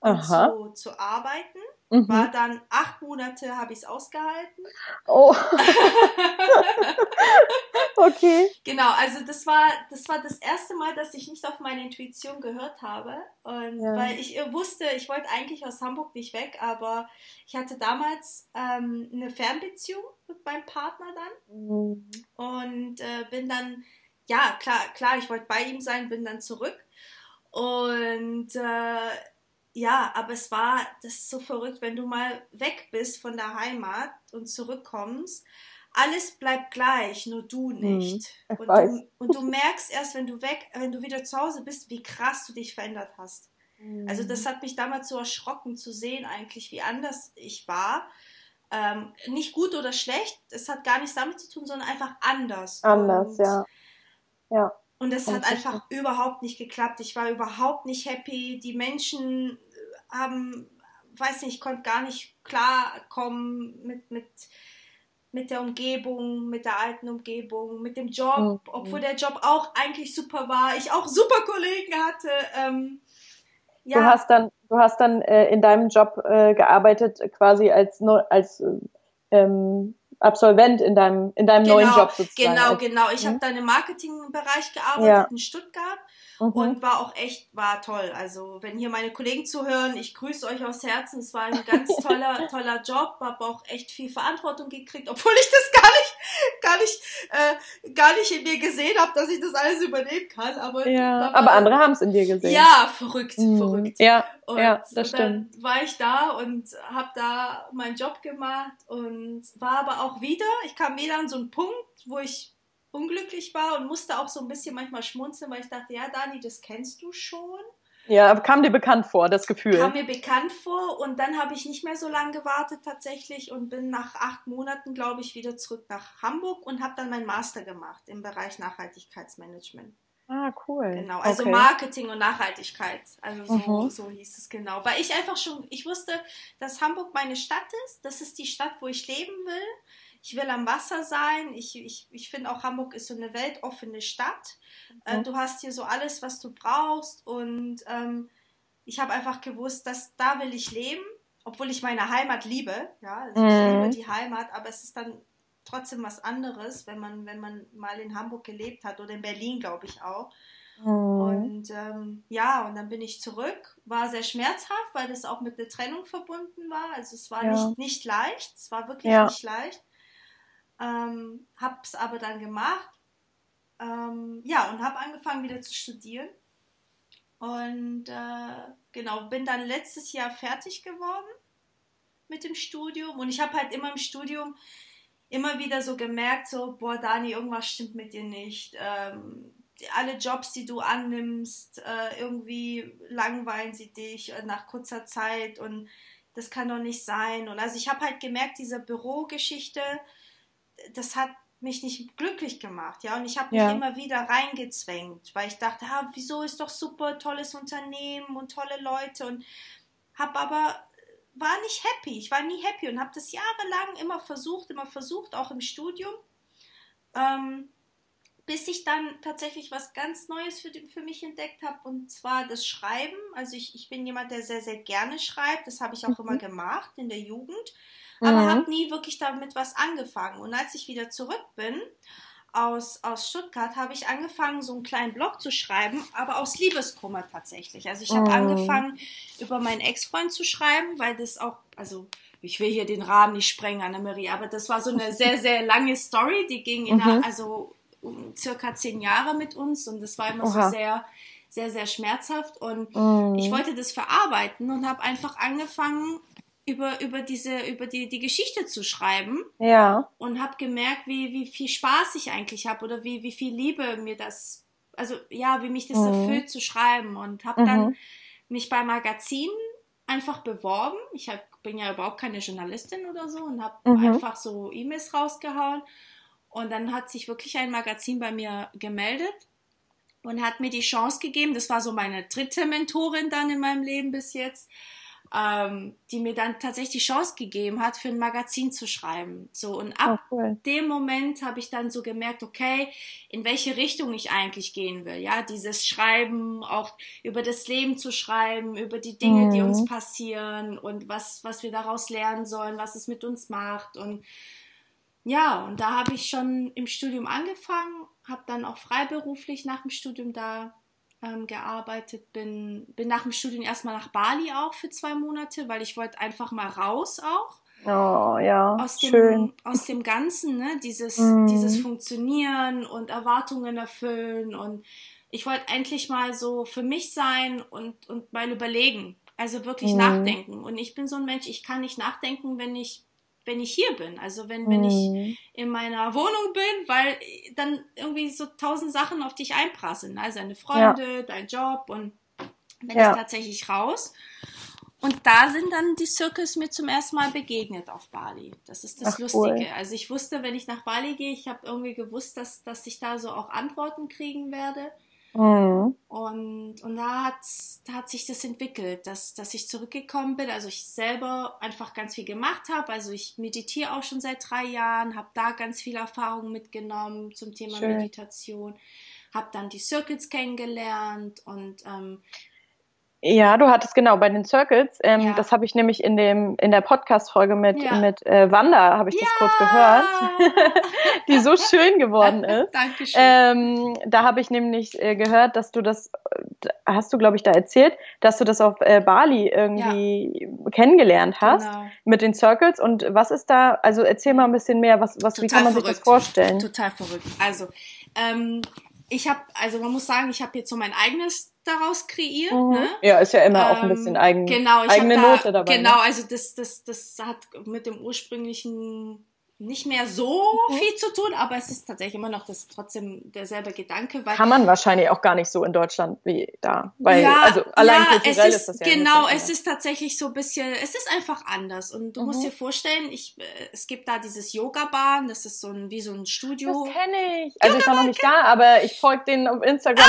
und zu, zu arbeiten. Mhm. War dann acht Monate, habe ich es ausgehalten. Oh. <laughs> okay. Genau, also das war, das war das erste Mal, dass ich nicht auf meine Intuition gehört habe. Und Ja. weil ich äh, wusste, ich wollte eigentlich aus Hamburg nicht weg, aber ich hatte damals ähm, eine Fernbeziehung mit meinem Partner dann Mhm. und äh, bin dann ja, klar, klar, ich wollte bei ihm sein, bin dann zurück. Und äh, ja, aber es war, das ist so verrückt, wenn du mal weg bist von der Heimat und zurückkommst. Alles bleibt gleich, nur du hm, nicht. Mhm, und, du, und, du, merkst erst, wenn du weg, wenn du wieder zu Hause bist, wie krass du dich verändert hast. Mhm. Also das hat mich damals so erschrocken zu sehen, eigentlich, wie anders ich war. Ähm, nicht gut oder schlecht, es hat gar nichts damit zu tun, sondern einfach anders. Anders, und, ja. Ja. Und es hat einfach überhaupt nicht geklappt. Ich war überhaupt nicht happy. Die Menschen haben, weiß nicht, ich konnte gar nicht klarkommen mit, mit, mit der Umgebung, mit der alten Umgebung, mit dem Job, mhm. obwohl der Job auch eigentlich super war. Ich auch super Kollegen hatte. Ähm, ja. Du hast dann, du hast dann äh, in deinem Job äh, gearbeitet, quasi als, als ähm, Absolvent in deinem, in deinem genau, neuen Job sozusagen. Genau, genau. Ich habe hm? dann im Marketingbereich gearbeitet ja. in Stuttgart mhm. und war auch echt, war toll. Also wenn hier meine Kollegen zuhören, ich grüße euch aus Herzen. Es war ein ganz <laughs> toller, toller Job, habe auch echt viel Verantwortung gekriegt, obwohl ich das gar nicht, gar nicht, äh, gar nicht in mir gesehen habe, dass ich das alles übernehmen kann. Aber, ja, aber andere haben es in dir gesehen. Ja, verrückt, mhm. verrückt. Ja, und ja, das stimmt. Dann war ich da und habe da meinen Job gemacht und war aber auch wieder, ich kam wieder an so einen Punkt, wo ich unglücklich war und musste auch so ein bisschen manchmal schmunzeln, weil ich dachte, ja, Dani, das kennst du schon. Ja, kam dir bekannt vor, das Gefühl. Kam mir bekannt vor und dann habe ich nicht mehr so lange gewartet tatsächlich und bin nach acht Monaten, glaube ich, wieder zurück nach Hamburg und habe dann meinen Master gemacht im Bereich Nachhaltigkeitsmanagement. Ah, cool. Genau, also okay. Marketing und Nachhaltigkeit. Also so, mhm. so hieß es genau. Weil ich einfach schon, ich wusste, dass Hamburg meine Stadt ist. Das ist die Stadt, wo ich leben will ich will am Wasser sein. Ich, ich, ich finde auch Hamburg ist so eine weltoffene Stadt. Äh, mhm. Äh, du hast hier so alles, was du brauchst. Und ähm, ich habe einfach gewusst, dass da will ich leben, obwohl ich meine Heimat liebe. Ja, also mhm. ich liebe die Heimat, aber es ist dann trotzdem was anderes, wenn man, wenn man mal in Hamburg gelebt hat oder in Berlin, glaube ich auch. Mhm. Und ähm, ja, und dann bin ich zurück. War sehr schmerzhaft, weil das auch mit der Trennung verbunden war. Also es war ja. nicht, nicht leicht. Es war wirklich ja. nicht leicht. Ähm, hab's aber dann gemacht. Ähm, ja, und habe angefangen wieder zu studieren. Und äh, genau, bin dann letztes Jahr fertig geworden mit dem Studium. Und ich habe halt immer im Studium immer wieder so gemerkt, so, boah, Dani, irgendwas stimmt mit dir nicht. Ähm, alle Jobs, die du annimmst, äh, irgendwie langweilen sie dich äh, nach kurzer Zeit und das kann doch nicht sein. Und also ich habe halt gemerkt, diese Bürogeschichte, das hat mich nicht glücklich gemacht, ja, und ich habe mich ja. immer wieder reingezwängt, weil ich dachte, ah, wieso ist doch super, tolles Unternehmen und tolle Leute und habe aber war nicht happy, ich war nie happy und habe das jahrelang immer versucht, immer versucht, auch im Studium, ähm, bis ich dann tatsächlich was ganz Neues für, für mich entdeckt habe und zwar das Schreiben. Also ich, ich bin jemand, der sehr, sehr gerne schreibt, das habe ich auch mhm. immer gemacht in der Jugend aber mhm. habe nie wirklich damit was angefangen. Und als ich wieder zurück bin aus, aus Stuttgart, habe ich angefangen, so einen kleinen Blog zu schreiben, aber aus Liebeskummer tatsächlich. Also ich habe mhm. angefangen, über meinen Ex-Freund zu schreiben, weil das auch, also ich will hier den Rahmen nicht sprengen, Annemarie, aber das war so eine <laughs> sehr, sehr lange Story, die ging in, mhm. also um circa zehn Jahre mit uns und das war immer Oha. so sehr, sehr, sehr schmerzhaft und mhm. ich wollte das verarbeiten und habe einfach angefangen, über, über diese, über die, die Geschichte zu schreiben. Ja. Und habe gemerkt, wie, wie viel Spaß ich eigentlich habe oder wie, wie viel Liebe mir das, also ja, wie mich das mhm. erfüllt zu schreiben. Und habe mhm. dann mich bei Magazinen einfach beworben. Ich hab, bin ja überhaupt keine Journalistin oder so und habe mhm. einfach so E-Mails rausgehauen. Und dann hat sich wirklich ein Magazin bei mir gemeldet und hat mir die Chance gegeben. Das war so meine dritte Mentorin dann in meinem Leben bis jetzt ähm, die mir dann tatsächlich die Chance gegeben hat, für ein Magazin zu schreiben. So und ab oh, cool. dem Moment habe ich dann so gemerkt, okay, in welche Richtung ich eigentlich gehen will. Ja, dieses Schreiben, auch über das Leben zu schreiben, über die Dinge, mhm. die uns mhm. passieren und was was wir daraus lernen sollen, was es mit uns macht und ja, und da habe ich schon im Studium angefangen, habe dann auch freiberuflich nach dem Studium da ähm, gearbeitet, bin, bin nach dem Studium erstmal nach Bali auch für zwei Monate, weil ich wollte einfach mal raus auch. Oh ja, aus dem, schön. aus dem Ganzen, ne? Dieses, Mhm. dieses Funktionieren und Erwartungen erfüllen und ich wollte endlich mal so für mich sein und, und mal überlegen. Also wirklich Mhm. nachdenken. Und ich bin so ein Mensch, ich kann nicht nachdenken, wenn ich, wenn ich hier bin. Also wenn, wenn ich Mhm. in meiner Wohnung bin, weil dann irgendwie so tausend Sachen auf dich einprasseln. Also deine Freunde, dein Job und bin Ja. ich tatsächlich raus. Und da sind dann die Circles mir zum ersten Mal begegnet auf Bali. Das ist das Ach, Lustige. cool. Also ich wusste, wenn ich nach Bali gehe, ich habe irgendwie gewusst, dass, dass ich da so auch Antworten kriegen werde. Mhm. Und, und da, hat's, da hat sich das entwickelt, dass, dass ich zurückgekommen bin. Also ich selber einfach ganz viel gemacht habe. Also ich meditiere auch schon seit drei Jahren, habe da ganz viel Erfahrung mitgenommen zum Thema Schön. Meditation. Habe dann die Circuits kennengelernt und ähm, Ja, du hattest genau bei den Circles, ähm, Ja. das habe ich nämlich in dem in der Podcast-Folge mit Ja. mit äh, Wanda habe ich das kurz gehört, <laughs> die so schön geworden <laughs> ist. Dankeschön. Ähm, da habe ich nämlich äh, gehört, dass du das, äh, hast du glaube ich da erzählt, dass du das auf äh, Bali irgendwie kennengelernt hast Genau. mit den Circles und was ist da? Also erzähl mal ein bisschen mehr, was was wie kann man sich das verrückt. vorstellen? Total verrückt. Also, ähm, ich habe, also man muss sagen, ich habe jetzt so mein eigenes daraus kreiert. Mhm. Ne? Ja, ist ja immer auch ein Ähm, bisschen eigen, genau, eigene da, Note dabei. Genau, ne? also das, das, das hat mit dem ursprünglichen nicht mehr so Mhm. viel zu tun, aber es ist tatsächlich immer noch das trotzdem derselbe Gedanke, weil Kann man wahrscheinlich auch gar nicht so in Deutschland wie da. Weil, ja, also allein ja, kulturell es ist, das ja genau, es anders. ist tatsächlich so ein bisschen, es ist einfach anders und du musst Mhm. dir vorstellen, ich, äh, es gibt da dieses Yoga-Bahn, das ist so ein, wie so ein Studio. Das kenne ich. Also ich war noch nicht da, aber ich folge denen auf Instagram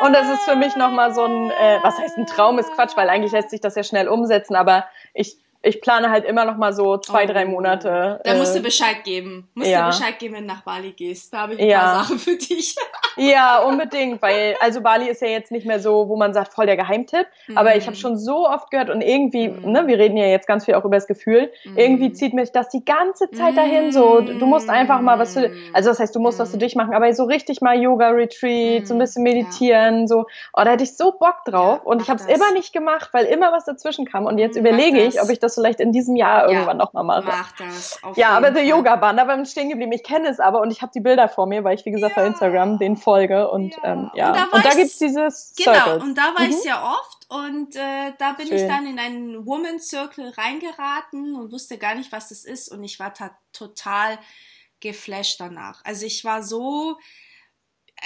und, und das ist für mich nochmal so ein, äh, was heißt ein Traum ist Quatsch, weil eigentlich lässt sich das ja schnell umsetzen, aber ich, ich plane halt immer noch mal so zwei, Oh. drei Monate. Da musst du äh, Bescheid geben. Musst ja. du Bescheid geben, wenn du nach Bali gehst. Da habe ich ein Ja. paar Sachen für dich. <laughs> Ja, unbedingt, weil also Bali ist ja jetzt nicht mehr so, wo man sagt, voll der Geheimtipp, aber ich habe Mhm. schon so oft gehört und irgendwie, Mhm. ne, wir reden ja jetzt ganz viel auch über das Gefühl, irgendwie Mhm. zieht mich das die ganze Zeit dahin, so, du musst einfach mal was für, also das heißt, du musst was für Mhm. dich machen, aber so richtig mal Yoga-Retreat, so ein Mhm. bisschen meditieren, so, oh, da hätte ich so Bock drauf Ja, und ich habe es immer nicht gemacht, weil immer was dazwischen kam und jetzt Mhm, überlege ich, ob ich das vielleicht in diesem Jahr Ja, irgendwann nochmal mache. Mach das. Ja, aber der Fall. Yoga-Bahn, da beim stehen geblieben. Ich kenne es aber und ich habe die Bilder vor mir, weil ich, wie gesagt, bei Ja. Instagram den folge und Ja. ähm, ja. Und da da, ich- gibt's dieses Genau, Circles. und da war Mhm. ich sehr oft und äh, da bin ich Schön. dann in einen Woman Circle reingeraten und wusste gar nicht, was das ist und ich war ta- total geflasht danach. Also ich war so,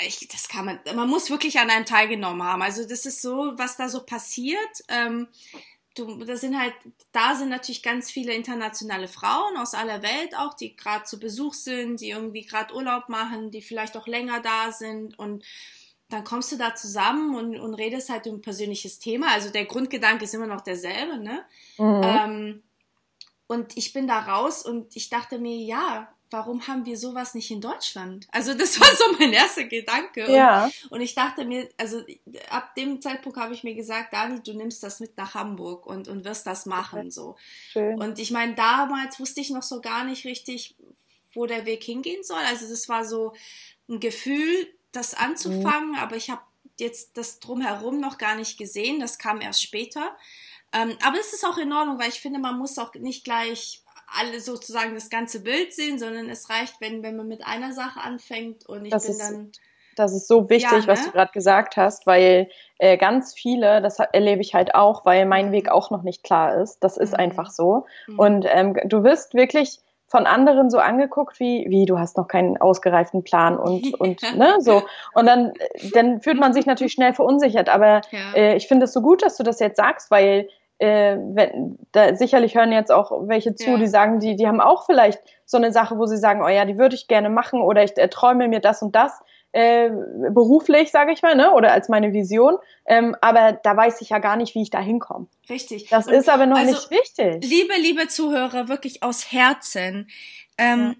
ich, das kann man, man muss wirklich an einem teilgenommen haben. Also das ist so, was da so passiert. Ähm, du, da sind halt, da sind natürlich ganz viele internationale Frauen aus aller Welt auch, die gerade zu Besuch sind, die irgendwie gerade Urlaub machen, die vielleicht auch länger da sind und dann kommst du da zusammen und, und redest halt um ein persönliches Thema. Also der Grundgedanke ist immer noch derselbe, ne? Mhm. Ähm, und ich bin da raus und ich dachte mir, ja, warum haben wir sowas nicht in Deutschland? Also das war so mein erster Gedanke. Und, ja, und ich dachte mir, also ab dem Zeitpunkt habe ich mir gesagt, Dani, du nimmst das mit nach Hamburg und, und wirst das machen, so. schön. Und ich meine, damals wusste ich noch so gar nicht richtig, wo der Weg hingehen soll. Also das war so ein Gefühl, das anzufangen, aber ich habe jetzt das drumherum noch gar nicht gesehen. Das kam erst später. Ähm, aber es ist auch in Ordnung, weil ich finde, man muss auch nicht gleich alle sozusagen das ganze Bild sehen, sondern es reicht, wenn, wenn man mit einer Sache anfängt und ich Das bin ist- dann. Das ist so wichtig, Ja, was ne? du gerade gesagt hast, weil äh, ganz viele, das erlebe ich halt auch, weil mein Weg auch noch nicht klar ist. Das ist Mhm. einfach so. Mhm. Und ähm, du wirst wirklich von anderen so angeguckt wie, wie du hast noch keinen ausgereiften Plan und, <laughs> und ne, so. Und dann, dann fühlt man sich natürlich schnell verunsichert. Aber ja. äh, ich finde es so gut, dass du das jetzt sagst, weil äh, wenn, da sicherlich hören jetzt auch welche zu, Ja. die sagen, die, die haben auch vielleicht so eine Sache, wo sie sagen, oh ja, die würde ich gerne machen oder ich äh, träume mir das und das äh, beruflich, sage ich mal, ne, oder als meine Vision. Ähm, aber da weiß ich ja gar nicht, wie ich da hinkomme. Richtig. Das Und ist aber noch also, nicht wichtig. Liebe, liebe Zuhörer, wirklich aus Herzen. Ähm,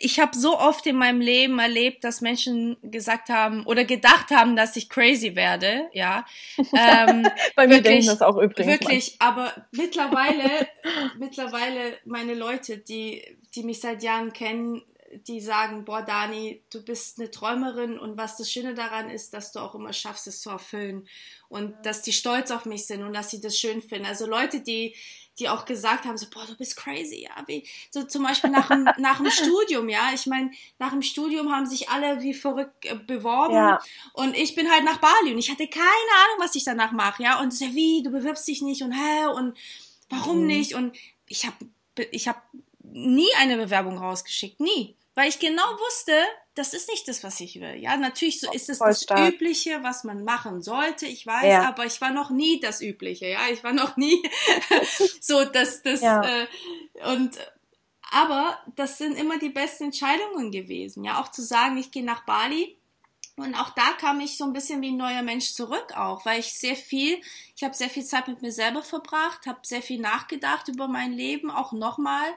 Ich habe so oft in meinem Leben erlebt, dass Menschen gesagt haben oder gedacht haben, dass ich crazy werde, ja. <laughs> Ähm, Bei mir wirklich, denken das auch übrigens. wirklich, aber mittlerweile, <laughs> mittlerweile meine Leute, die, die mich seit Jahren kennen, die sagen, boah, Dani, du bist eine Träumerin und was das Schöne daran ist, dass du auch immer schaffst, es zu erfüllen und dass die stolz auf mich sind und dass sie das schön finden. Also Leute, die die auch gesagt haben, so, boah, du bist crazy, ja, wie, so zum Beispiel nach dem, <laughs> nach dem Studium, ja, ich meine, nach dem Studium haben sich alle wie verrückt äh, beworben ja. und ich bin halt nach Bali und ich hatte keine Ahnung, was ich danach mache, ja, und so, wie, du bewirbst dich nicht und hä, und warum mhm. nicht und ich habe ich hab nie eine Bewerbung rausgeschickt, nie, weil ich genau wusste, das ist nicht das, was ich will. Ja, natürlich so ist es das stark. Übliche, was man machen sollte. Ich weiß, ja. aber ich war noch nie das Übliche. Ja, ich war noch nie <laughs> so, dass das ja. äh, und aber das sind immer die besten Entscheidungen gewesen. Ja, auch zu sagen, ich gehe nach Bali. Und auch da kam ich so ein bisschen wie ein neuer Mensch zurück auch, weil ich sehr viel, ich habe sehr viel Zeit mit mir selber verbracht, habe sehr viel nachgedacht über mein Leben, auch nochmal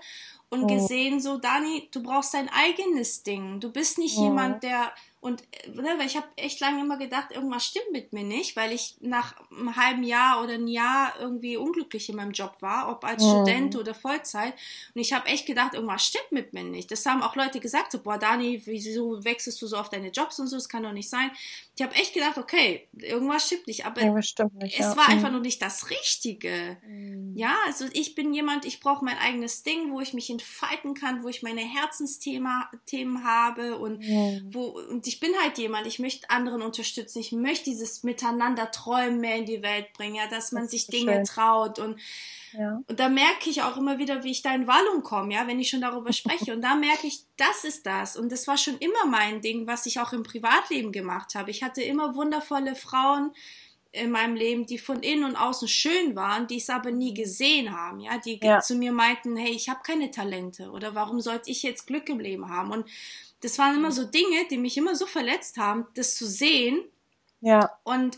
und oh. gesehen, so, Dani, du brauchst dein eigenes Ding. Du bist nicht oh. jemand, der und ne, weil ich habe echt lange immer gedacht, irgendwas stimmt mit mir nicht, weil ich nach einem halben Jahr oder ein Jahr irgendwie unglücklich in meinem Job war, ob als mhm. Student oder Vollzeit. Und ich habe echt gedacht, irgendwas stimmt mit mir nicht. Das haben auch Leute gesagt, so, boah, Dani, wieso wechselst du so auf deine Jobs und so? Das kann doch nicht sein. Ich habe echt gedacht, okay, irgendwas stimmt nicht. Aber stimmt nicht, es ja. war einfach mhm. nur nicht das Richtige. Mhm. Ja, also ich bin jemand, ich brauche mein eigenes Ding, wo ich mich entfalten kann, wo ich meine Herzensthemen habe und mhm. wo und ich bin halt jemand, ich möchte anderen unterstützen, ich möchte dieses Miteinander träumen mehr in die Welt bringen, ja, dass man sich Dinge schön. traut und ja. Und da merke ich auch immer wieder, wie ich da in Wallung komme, ja, wenn ich schon darüber <laughs> spreche. Und da merke ich, das ist das. Und das war schon immer mein Ding, was ich auch im Privatleben gemacht habe. Ich hatte immer wundervolle Frauen in meinem Leben, die von innen und außen schön waren, die es aber nie gesehen haben, ja, die ja. zu mir meinten, hey, ich habe keine Talente oder warum sollte ich jetzt Glück im Leben haben? Und das waren immer so Dinge, die mich immer so verletzt haben, das zu sehen. Ja. Und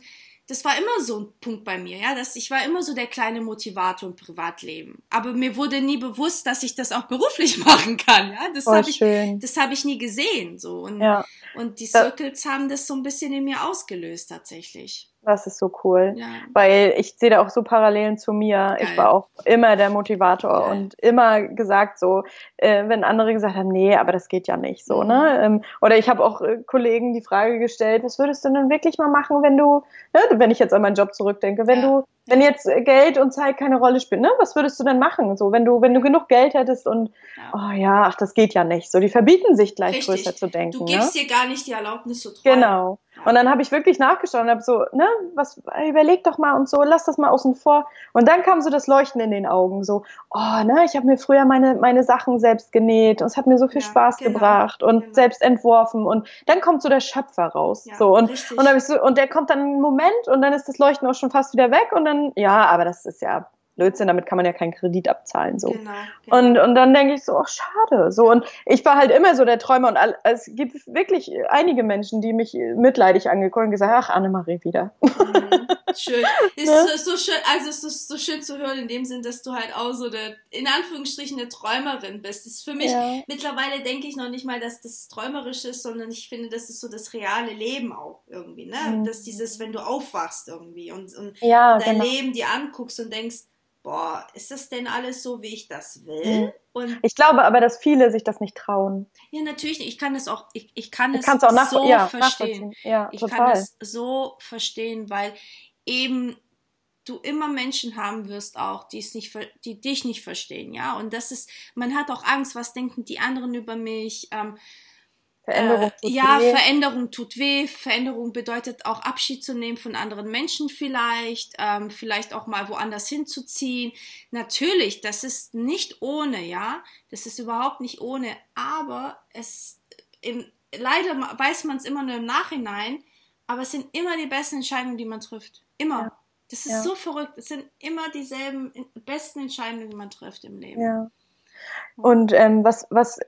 das war immer so ein Punkt bei mir, ja, dass ich war immer so der kleine Motivator im Privatleben. Aber mir wurde nie bewusst, dass ich das auch beruflich <laughs> machen kann, ja. Das habe ich, das habe ich nie gesehen, so. Und, ja. und die Circles haben das so ein bisschen in mir ausgelöst, tatsächlich. Das ist so cool, ja. weil ich sehe da auch so Parallelen zu mir. Geil. Ich war auch immer der Motivator Geil. und immer gesagt so, äh, wenn andere gesagt haben, nee, aber das geht ja nicht so, ne? mhm. ne? Ähm, oder ich habe auch äh, Kollegen die Frage gestellt, was würdest du denn wirklich mal machen, wenn du, ne, wenn ich jetzt an meinen Job zurückdenke, wenn ja. du wenn jetzt Geld und Zeit keine Rolle spielen, ne? Was würdest du denn machen? So, wenn du, wenn du genug Geld hättest und ja. oh ja, ach, das geht ja nicht. So, die verbieten sich gleich Richtig. größer zu denken. Du gibst ne? dir gar nicht die Erlaubnis zu träumen. Genau. Und dann habe ich wirklich nachgeschaut und habe so, ne, was, überleg doch mal und so, lass das mal außen vor. Und dann kam so das Leuchten in den Augen, so, oh, ne, ich habe mir früher meine, meine Sachen selbst genäht und es hat mir so viel ja, Spaß genau, gebracht und genau. selbst entworfen. Und dann kommt so der Schöpfer raus. Ja, so, und, und, dann ich so, und der kommt dann einen Moment und dann ist das Leuchten auch schon fast wieder weg und dann, ja, aber das ist ja Blödsinn, damit kann man ja keinen Kredit abzahlen. So. Genau, genau. Und, und dann denke ich so, ach, schade. So, und ich war halt immer so der Träumer und all, es gibt wirklich einige Menschen, die mich mitleidig angeguckt und gesagt, ach, Annemarie wieder. Mhm. Schön. <laughs> Ist ja? so, so, schön, also es ist so schön zu hören in dem Sinn, dass du halt auch so der, in Anführungsstrichen, eine Träumerin bist. Das ist für mich, ja. mittlerweile denke ich noch nicht mal, dass das träumerisch ist, sondern ich finde, das ist so das reale Leben auch irgendwie, ne? Mhm. Dass dieses, wenn du aufwachst irgendwie und, und, ja, dein genau. Leben dir anguckst und denkst, boah, ist das denn alles so, wie ich das will? Mhm. Und ich glaube aber, dass viele sich das nicht trauen. Ja, natürlich. Ich kann es auch, ich, ich kann es auch nach, so ja, verstehen. Ja, ich total. kann es so verstehen, weil eben du immer Menschen haben wirst auch, die es nicht, die dich nicht verstehen, ja. Und das ist, man hat auch Angst, was denken die anderen über mich? Ähm, Veränderung äh, tut ja, weh. Veränderung tut weh. Veränderung bedeutet auch Abschied zu nehmen von anderen Menschen vielleicht, ähm, vielleicht auch mal woanders hinzuziehen. Natürlich, das ist nicht ohne, ja, das ist überhaupt nicht ohne, aber es im, leider weiß man es immer nur im Nachhinein, aber es sind immer die besten Entscheidungen, die man trifft. Immer. Ja. Das ist ja. so verrückt. Es sind immer dieselben besten Entscheidungen, die man trifft im Leben. Ja. Und ähm, was, was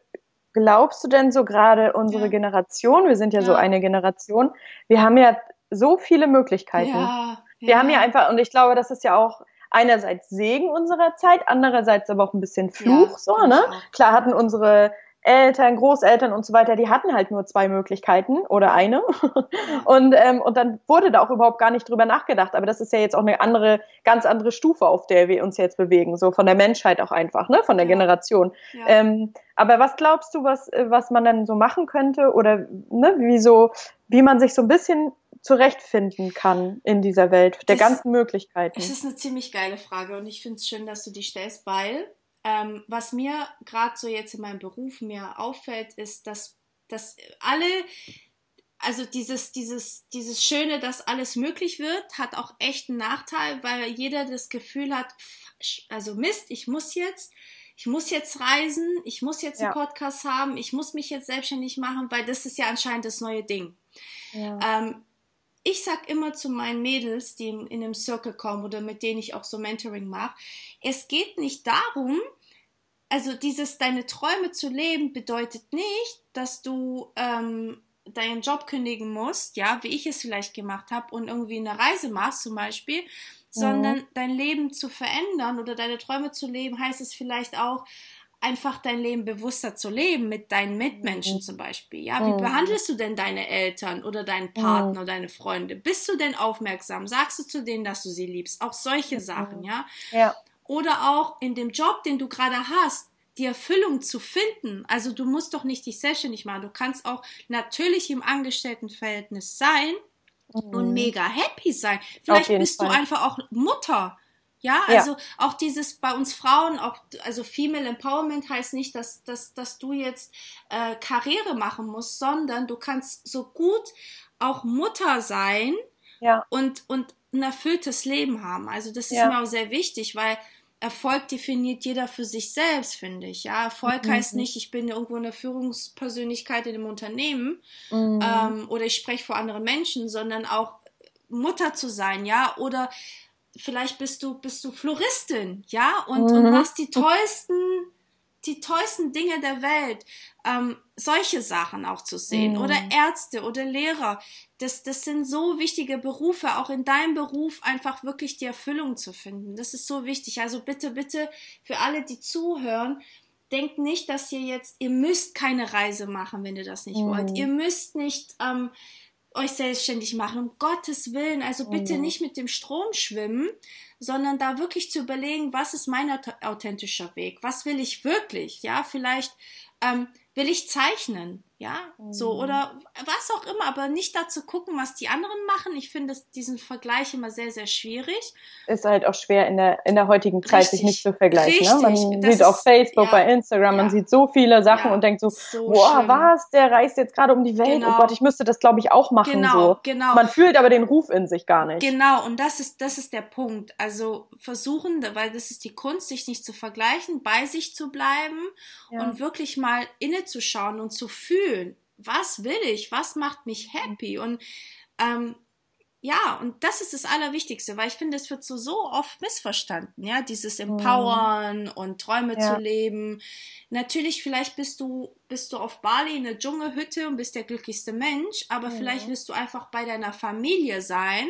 glaubst du denn so gerade unsere ja. Generation, wir sind ja, ja, so eine Generation, wir haben ja so viele Möglichkeiten. Ja, wir haben ja einfach, und ich glaube, das ist ja auch einerseits Segen unserer Zeit, andererseits aber auch ein bisschen Fluch, so, ne? Klar hatten unsere Eltern, Großeltern und so weiter, die hatten halt nur zwei Möglichkeiten oder eine. <laughs> Und, ähm, und dann wurde da auch überhaupt gar nicht drüber nachgedacht. Aber das ist ja jetzt auch eine andere, ganz andere Stufe, auf der wir uns jetzt bewegen, so von der Menschheit auch einfach, ne, von der ja. Generation. Ja. Ähm, aber was glaubst du, was, was man dann so machen könnte oder ne, wie so, wie man sich so ein bisschen zurechtfinden kann in dieser Welt, der das, ganzen Möglichkeiten? Es ist eine ziemlich geile Frage und ich finde es schön, dass du die stellst, weil ähm, was mir gerade so jetzt in meinem Beruf mir auffällt, ist, dass, dass alle, also dieses, dieses, dieses Schöne, dass alles möglich wird, hat auch echt einen Nachteil, weil jeder das Gefühl hat, also Mist, ich muss jetzt, ich muss jetzt reisen, ich muss jetzt einen Podcast haben, ich muss mich jetzt selbstständig machen, weil das ist ja anscheinend das neue Ding. Ja. Ähm, ich sag immer zu meinen Mädels, die in, in einem Circle kommen oder mit denen ich auch so Mentoring mache, es geht nicht darum, also dieses deine Träume zu leben bedeutet nicht, dass du ähm, deinen Job kündigen musst, ja, wie ich es vielleicht gemacht habe und irgendwie eine Reise machst zum Beispiel, mhm. sondern dein Leben zu verändern oder deine Träume zu leben, heißt es vielleicht auch, einfach dein Leben bewusster zu leben mit deinen Mitmenschen mhm. zum Beispiel. Ja, wie behandelst du denn deine Eltern oder deinen Partner, deine Freunde? Bist du denn aufmerksam? Sagst du zu denen, dass du sie liebst? Auch solche. Sachen, ja. Ja. Oder auch in dem Job, den du gerade hast, die Erfüllung zu finden. Also du musst doch nicht dich selbstständig machen. Du kannst auch natürlich im Angestelltenverhältnis sein und mhm. mega happy sein. Vielleicht bist Fall. du einfach auch Mutter ja, also ja. auch dieses bei uns Frauen, auch also Female Empowerment heißt nicht, dass, dass, dass du jetzt äh, Karriere machen musst, sondern du kannst so gut auch Mutter sein ja. und, und ein erfülltes Leben haben. Also das ist ja. mir auch sehr wichtig, weil Erfolg definiert jeder für sich selbst, finde ich. Ja, Erfolg mhm. heißt nicht, ich bin irgendwo eine Führungspersönlichkeit in einem Unternehmen mhm. ähm, oder ich spreche vor anderen Menschen, sondern auch Mutter zu sein, ja, oder vielleicht bist du, bist du Floristin, ja, und, mhm. und machst die tollsten, die tollsten Dinge der Welt. Ähm, solche Sachen auch zu sehen. Mhm. Oder Ärzte oder Lehrer. Das, das sind so wichtige Berufe, auch in deinem Beruf einfach wirklich die Erfüllung zu finden. Das ist so wichtig. Also bitte, bitte für alle, die zuhören, denkt nicht, dass ihr jetzt, ihr müsst keine Reise machen, wenn ihr das nicht mhm. wollt. Ihr müsst nicht ähm, euch selbstständig machen, um Gottes Willen. Also bitte mhm. nicht mit dem Strom schwimmen, sondern da wirklich zu überlegen, was ist mein authentischer Weg? Was will ich wirklich? Ja, vielleicht ähm, will ich zeichnen, ja, mhm. so oder was auch immer, aber nicht dazu gucken, was die anderen machen. Ich finde diesen Vergleich immer sehr, sehr schwierig. Ist halt auch schwer in der, in der heutigen Zeit, Richtig. sich nicht zu vergleichen. Ne? Man das sieht auf Facebook, ja, bei Instagram, ja, man sieht so viele Sachen ja, und denkt so, so boah, schlimm. was, der reist jetzt gerade um die Welt. Oh genau. Oh Gott, ich müsste das, glaube ich, auch machen. Genau, so. genau. Man fühlt aber den Ruf in sich gar nicht. Genau, und das ist, das ist der Punkt. Also versuchen, weil das ist die Kunst, sich nicht zu vergleichen, bei sich zu bleiben und wirklich mal innezuschauen und zu fühlen was will ich, was macht mich happy und ähm, ja, und das ist das Allerwichtigste, weil ich finde, es wird so, so oft missverstanden, ja, dieses mhm. Empowern und Träume ja. zu leben. Natürlich, vielleicht bist du, bist du auf Bali in der Dschungelhütte und bist der glücklichste Mensch, aber mhm. vielleicht wirst du einfach bei deiner Familie sein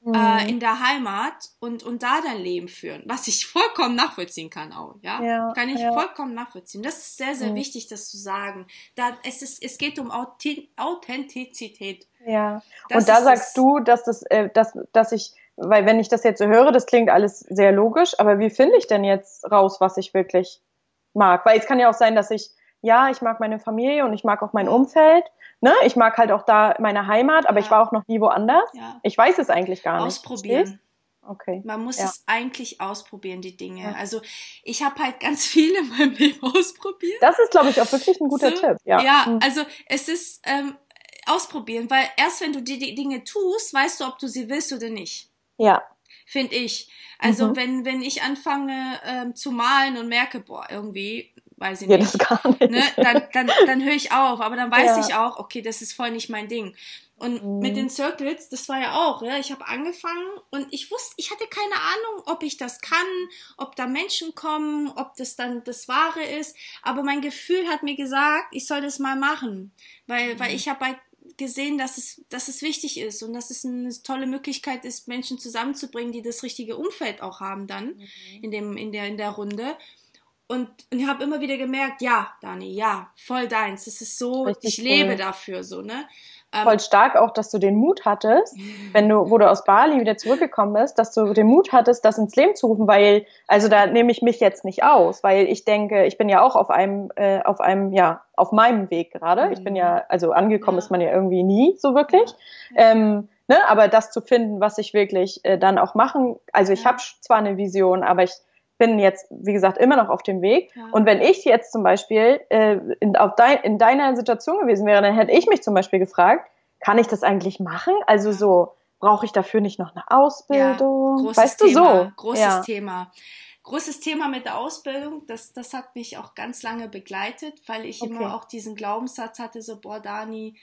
mhm. äh, in der Heimat und, und da dein Leben führen, was ich vollkommen nachvollziehen kann auch, ja, ja kann ich ja. vollkommen nachvollziehen. Das ist sehr, sehr mhm. wichtig, das zu sagen. Da, es, ist, es geht um Authentizität. Ja, das und da sagst du, dass, das, äh, dass, dass ich, weil wenn ich das jetzt so höre, das klingt alles sehr logisch, aber wie finde ich denn jetzt raus, was ich wirklich mag? Weil es kann ja auch sein, dass ich, ja, ich mag meine Familie und ich mag auch mein Umfeld ne, ich mag halt auch da meine Heimat, aber ja. ich war auch noch nie woanders. Ja. Ich weiß es eigentlich gar nicht. Ausprobieren. Okay. Man muss ja. es eigentlich ausprobieren, die Dinge. Also ich habe halt ganz viel in meinem Leben ausprobiert. Das ist, glaube ich, auch wirklich ein guter so, Tipp. Ja, ja hm. also es ist ähm, ausprobieren, weil erst wenn du die, die, Dinge tust, weißt du, ob du sie willst oder nicht. Ja. Finde ich. Also mhm. wenn, wenn ich anfange ähm, zu malen und merke, boah, irgendwie weiß ich ja, nicht, gar nicht. Ne, dann, dann, dann höre ich auf. Aber dann weiß ja. ich auch, okay, das ist voll nicht mein Ding. Und mhm. mit den Circles, das war ja auch, ja, ich habe angefangen und ich wusste, ich hatte keine Ahnung, ob ich das kann, ob da Menschen kommen, ob das dann das Wahre ist. Aber mein Gefühl hat mir gesagt, ich soll das mal machen, weil, mhm. weil ich habe halt gesehen, dass es, dass es wichtig ist und dass es eine tolle Möglichkeit ist, Menschen zusammenzubringen, die das richtige Umfeld auch haben dann mhm. in dem, in der, in der Runde. Und, und ich habe immer wieder gemerkt, ja, Dani, ja, voll deins. Es ist so, Richtig ich cool. lebe dafür so, ne? Ähm, Voll stark auch, dass du den Mut hattest, <laughs> wenn du, wo du aus Bali wieder zurückgekommen bist, dass du den Mut hattest, das ins Leben zu rufen, weil, also da nehme ich mich jetzt nicht aus, weil ich denke, ich bin ja auch auf einem, äh, auf einem, ja, auf meinem Weg gerade. Ich bin ja, mhm. also angekommen ja. ist man ja irgendwie nie so wirklich. Ja. Ähm, ne, aber das zu finden, was ich wirklich äh, dann auch machen, also ich ja. habe zwar eine Vision, aber ich bin jetzt, wie gesagt, immer noch auf dem Weg. Ja. Und wenn ich jetzt zum Beispiel äh, in, auf dein, in deiner Situation gewesen wäre, dann hätte ich mich zum Beispiel gefragt, kann ich das eigentlich machen? Also so, brauche ich dafür nicht noch eine Ausbildung? Ja, weißt Thema, du so? Großes ja. Thema. Großes Thema mit der Ausbildung, das, das hat mich auch ganz lange begleitet, weil ich okay. immer auch diesen Glaubenssatz hatte, so, boah, Dani,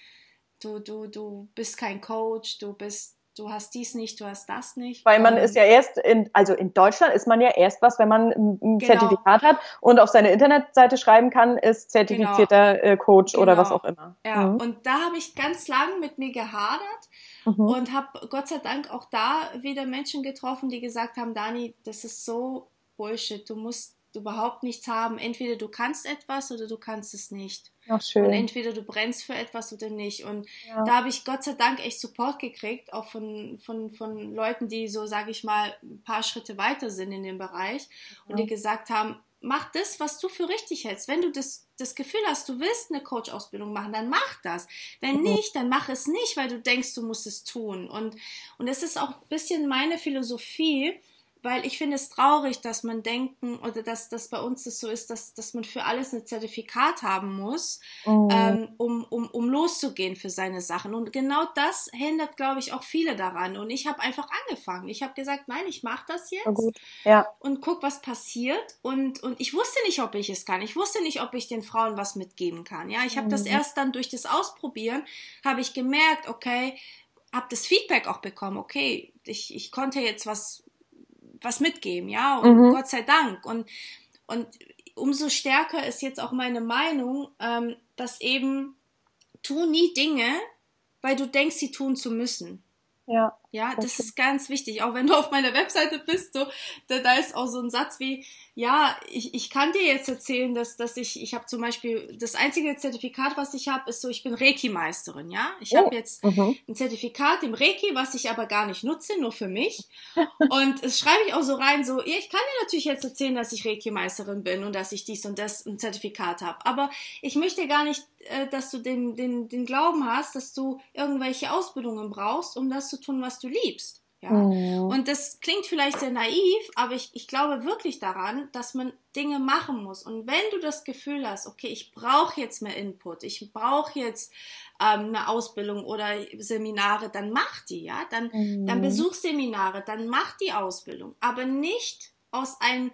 du, du, du bist kein Coach, du bist du hast dies nicht, du hast das nicht. Weil man ist ja erst, in, also in Deutschland ist man ja erst was, wenn man ein genau. Zertifikat hat und auf seine Internetseite schreiben kann, ist zertifizierter genau. Äh, Coach genau. oder was auch immer. Ja, mhm. und da habe ich ganz lang mit mir gehadert mhm. und habe Gott sei Dank auch da wieder Menschen getroffen, die gesagt haben, Dani, das ist so Bullshit, du musst überhaupt nichts haben. Entweder du kannst etwas oder du kannst es nicht. Ach, schön. Und entweder du brennst für etwas oder nicht. Und ja. da habe ich Gott sei Dank echt Support gekriegt, auch von, von, von Leuten, die so, sage ich mal, ein paar Schritte weiter sind in dem Bereich und die gesagt haben, mach das, was du für richtig hältst. Wenn du das, das Gefühl hast, du willst eine Coach-Ausbildung machen, dann mach das. Wenn mhm. nicht, dann mach es nicht, weil du denkst, du musst es tun. Und, und es ist auch ein bisschen meine Philosophie, weil ich finde es traurig, dass man denken oder dass das bei uns das so ist, dass, dass man für alles ein Zertifikat haben muss, mhm. ähm, um, um, um loszugehen für seine Sachen. Und genau das hindert, glaube ich, auch viele daran. Und ich habe einfach angefangen. Ich habe gesagt, nein, ich mache das jetzt ja. und guck, was passiert. Und, und ich wusste nicht, ob ich es kann. Ich wusste nicht, ob ich den Frauen was mitgeben kann. Ja, ich habe mhm. das erst dann durch das Ausprobieren, habe ich gemerkt, okay, habe das Feedback auch bekommen, okay, ich, ich konnte jetzt was was mitgeben, ja, und mhm. Gott sei Dank. Und, und umso stärker ist jetzt auch meine Meinung, ähm, dass eben tu nie Dinge, weil du denkst, sie tun zu müssen. Ja. Ja, das ist ganz wichtig. Auch wenn du auf meiner Webseite bist, so, da, da ist auch so ein Satz wie, ja, ich, ich kann dir jetzt erzählen, dass, dass ich, ich habe zum Beispiel, das einzige Zertifikat, was ich habe, ist so, ich bin Reiki-Meisterin, ja. Ich oh. habe jetzt mhm. ein Zertifikat im Reiki, was ich aber gar nicht nutze, nur für mich. und es schreibe ich auch so rein, so, ja, ich kann dir natürlich jetzt erzählen, dass ich Reiki-Meisterin bin und dass ich dies und das ein Zertifikat habe. Aber ich möchte gar nicht, äh, dass du den, den, den Glauben hast, dass du irgendwelche Ausbildungen brauchst, um das zu tun, was du liebst. Ja? Mhm. Und das klingt vielleicht sehr naiv, aber ich, ich glaube wirklich daran, dass man Dinge machen muss. Und wenn du das Gefühl hast, okay, ich brauche jetzt mehr Input, ich brauche jetzt ähm, eine Ausbildung oder Seminare, dann mach die, ja, dann, mhm. dann besuch Seminare, dann mach die Ausbildung, aber nicht aus einem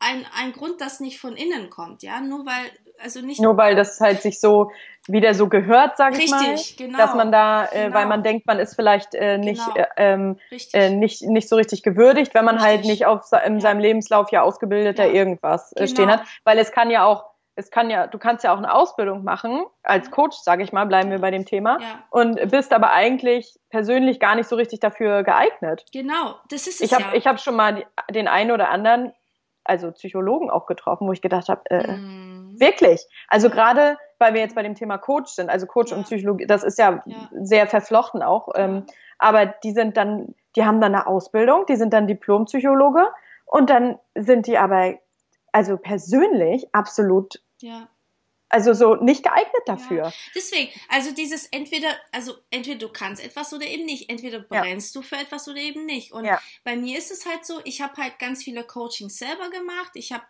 ein, ein Grund, das nicht von innen kommt, ja, nur weil, also nicht. Nur weil das halt sich so wieder so gehört, sage ich mal. Genau. Dass man da, äh, genau. weil man denkt, man ist vielleicht äh, nicht, genau. äh, ähm, äh, nicht, nicht so richtig gewürdigt, wenn man halt richtig. halt nicht auf in ja. seinem Lebenslauf ja ausgebildeter ja. irgendwas äh, stehen hat. Weil es kann ja auch, es kann ja, du kannst ja auch eine Ausbildung machen, als Coach, sage ich mal, bleiben wir bei dem Thema. Ja. Und bist aber eigentlich persönlich gar nicht so richtig dafür geeignet. Genau, das ist es ich hab, ja. Ich habe schon mal den einen oder anderen also Psychologen auch getroffen, wo ich gedacht habe, äh, mm. Wirklich. Also gerade, weil wir jetzt bei dem Thema Coach sind, also Coach ja. und Psychologie, das ist ja, ja. sehr verflochten auch. Ähm, aber die sind dann, die haben dann eine Ausbildung, die sind dann Diplompsychologe und dann sind die aber, also persönlich absolut ja also so nicht geeignet dafür. Ja. Deswegen, also dieses entweder, also entweder du kannst etwas oder eben nicht, entweder brennst ja. du für etwas oder eben nicht. Und ja. bei mir ist es halt so, ich habe halt ganz viele Coachings selber gemacht. Ich habe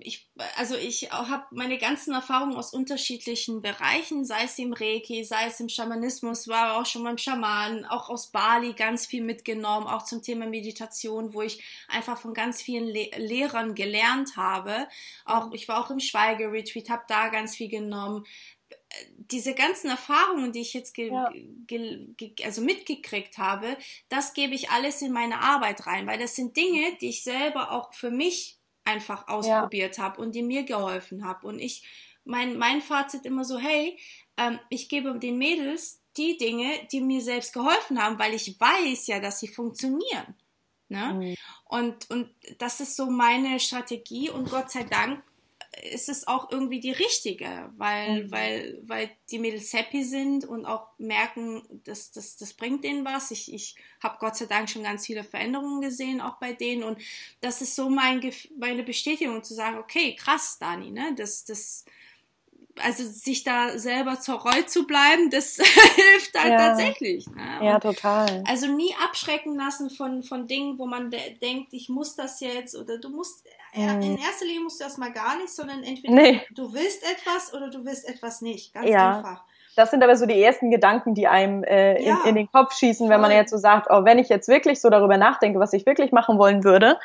ich, also ich habe meine ganzen Erfahrungen aus unterschiedlichen Bereichen, sei es im Reiki, sei es im Schamanismus, war auch schon beim Schamanen, auch aus Bali ganz viel mitgenommen, auch zum Thema Meditation, wo ich einfach von ganz vielen Le Lehrern gelernt habe. Auch ich war auch im Schweigeretreat, habe da ganz viel genommen. Diese ganzen Erfahrungen, die ich jetzt ja. also mitgekriegt habe, das gebe ich alles in meine Arbeit rein, weil das sind Dinge, die ich selber auch für mich einfach ausprobiert ja. habe und die mir geholfen haben. Und ich, mein, mein Fazit immer so, hey, ähm, ich gebe den Mädels die Dinge, die mir selbst geholfen haben, weil ich weiß ja, dass sie funktionieren. Ne? Mhm. Und, und das ist so meine Strategie und Gott sei Dank ist es auch irgendwie die richtige, weil, mhm. weil, weil die Mädels happy sind und auch merken, dass das, das bringt denen was. Ich, ich habe Gott sei Dank schon ganz viele Veränderungen gesehen, auch bei denen. Und das ist so mein, meine Bestätigung zu sagen, okay, krass, Dani, ne? Das, das, also sich da selber zur Reue zu bleiben, das <laughs> hilft halt ja. tatsächlich. Ne? Ja, total. Also nie abschrecken lassen von, von Dingen, wo man de denkt, ich muss das jetzt oder du musst, mhm. in erster Linie musst du erstmal gar nicht, sondern entweder nee. du willst etwas oder du willst etwas nicht. Ganz ja. einfach. Das sind aber so die ersten Gedanken, die einem äh, ja. in, in, den Kopf schießen, wenn man jetzt so sagt, oh, wenn ich jetzt wirklich so darüber nachdenke, was ich wirklich machen wollen würde,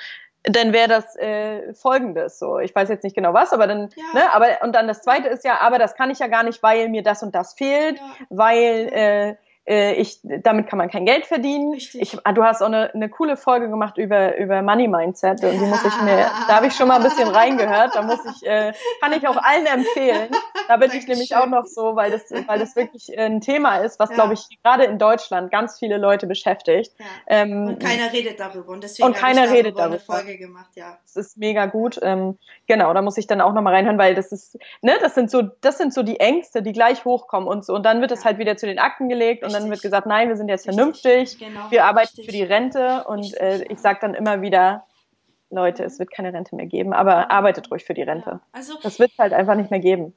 dann wäre das äh, folgendes. So, ich weiß jetzt nicht genau was, aber dann, ja. ne, aber und dann das zweite ist ja, aber das kann ich ja gar nicht, weil mir das und das fehlt, ja. weil äh, äh, ich, damit kann man kein Geld verdienen. Ich, ah, du hast auch eine, eine coole Folge gemacht über, über Money Mindset und die muss ich mir, <laughs> da habe ich schon mal ein bisschen reingehört, da muss ich, äh, kann ich auch allen empfehlen. Da bin ich nämlich auch noch so, weil das, weil das wirklich äh, ein Thema ist, was ja. glaube ich gerade in Deutschland ganz viele Leute beschäftigt. Ja. Ähm, und keiner redet darüber und deswegen und keiner darüber redet darüber. eine Folge gemacht, ja. Das ist mega gut. Ähm, genau, da muss ich dann auch noch mal reinhören, weil das ist, ne, das sind so, das sind so die Ängste, die gleich hochkommen und so und dann wird es ja. halt wieder zu den Akten gelegt und dann wird gesagt, nein, wir sind jetzt vernünftig, genau, wir arbeiten richtig. für die Rente und richtig, äh, ich sage dann immer wieder, Leute, es wird keine Rente mehr geben, aber arbeitet ruhig für die Rente. Ja, also, das wird halt einfach nicht mehr geben.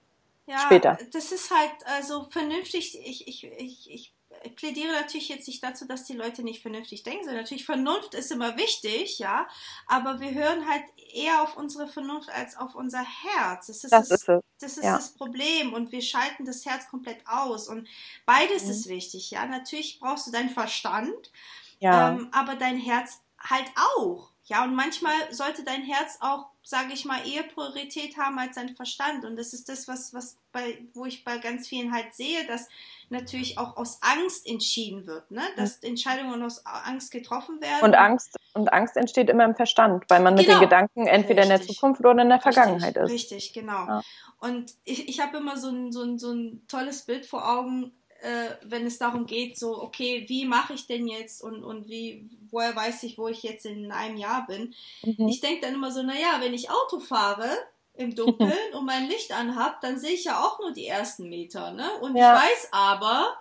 Ja, später. Das ist halt also vernünftig. Ich, ich, ich, ich plädiere natürlich jetzt nicht dazu, dass die Leute nicht vernünftig denken, sondern natürlich Vernunft ist immer wichtig, ja, aber wir hören halt eher auf unsere Vernunft als auf unser Herz. Das ist das, das, ist, das, ist ja. das, Problem und wir schalten das Herz komplett aus und beides mhm. ist wichtig, ja. Natürlich brauchst du deinen Verstand, ja. ähm, aber dein Herz halt auch. Ja, und manchmal sollte dein Herz auch, sage ich mal, eher Priorität haben als dein Verstand. Und das ist das, was, was bei, wo ich bei ganz vielen halt sehe, dass natürlich auch aus Angst entschieden wird, ne? Dass Entscheidungen aus Angst getroffen werden. Und Angst, und Angst entsteht immer im Verstand, weil man genau. mit den genau. Gedanken entweder Richtig. in der Zukunft oder in der Vergangenheit Richtig. ist. Richtig, genau. Ja. Und ich, ich habe immer so ein, so, ein, so ein tolles Bild vor Augen, äh, wenn es darum geht, so, okay, wie mache ich denn jetzt und, und wie, woher weiß ich, wo ich jetzt in einem Jahr bin? Mhm. Ich denke dann immer so, naja, wenn ich Auto fahre im Dunkeln <laughs> und mein Licht anhab, dann sehe ich ja auch nur die ersten Meter, ne? Und ja. ich weiß aber,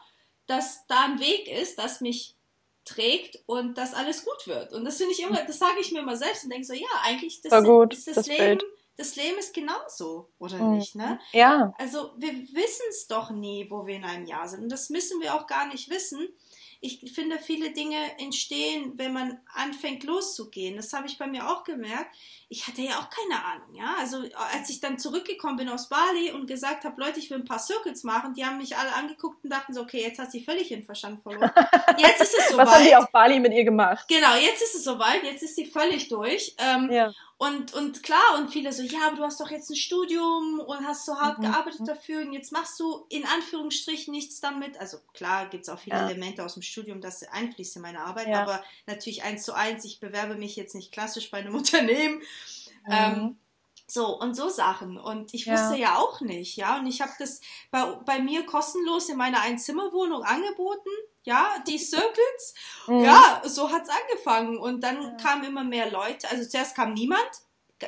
dass da ein Weg ist, das mich trägt und dass alles gut wird. Und das finde ich immer, das sage ich mir immer selbst und denke so, ja, eigentlich das, gut, ist das, das Leben. Bild das Leben ist genauso, oder mhm. nicht, ne? Ja. Also wir wissen es doch nie, wo wir in einem Jahr sind. Und das müssen wir auch gar nicht wissen. Ich finde, viele Dinge entstehen, wenn man anfängt loszugehen. Das habe ich bei mir auch gemerkt. Ich hatte ja auch keine Ahnung, ja. Also als ich dann zurückgekommen bin aus Bali und gesagt habe, Leute, ich will ein paar Circles machen, die haben mich alle angeguckt und dachten so, okay, jetzt hat sie völlig den Verstand verloren. <laughs> Jetzt ist es soweit. Was haben die auf Bali mit ihr gemacht? Genau, jetzt ist es soweit, jetzt ist sie völlig durch. Ähm, ja. Und, und klar, und viele so, ja, aber du hast doch jetzt ein Studium und hast so hart mhm. gearbeitet dafür und jetzt machst du in Anführungsstrichen nichts damit. Also klar gibt es auch viele ja. Elemente aus dem Studium, das einfließt in meine Arbeit, ja. aber natürlich eins zu eins, ich bewerbe mich jetzt nicht klassisch bei einem <laughs> Unternehmen. Mhm. Ähm, so, und so Sachen. Und ich wusste ja, ja auch nicht, ja. Und ich habe das bei, bei mir kostenlos in meiner Einzimmerwohnung angeboten ja, die Circles. Mhm. Ja, so hat's angefangen. Und dann ja. kamen immer mehr Leute. Also zuerst kam niemand,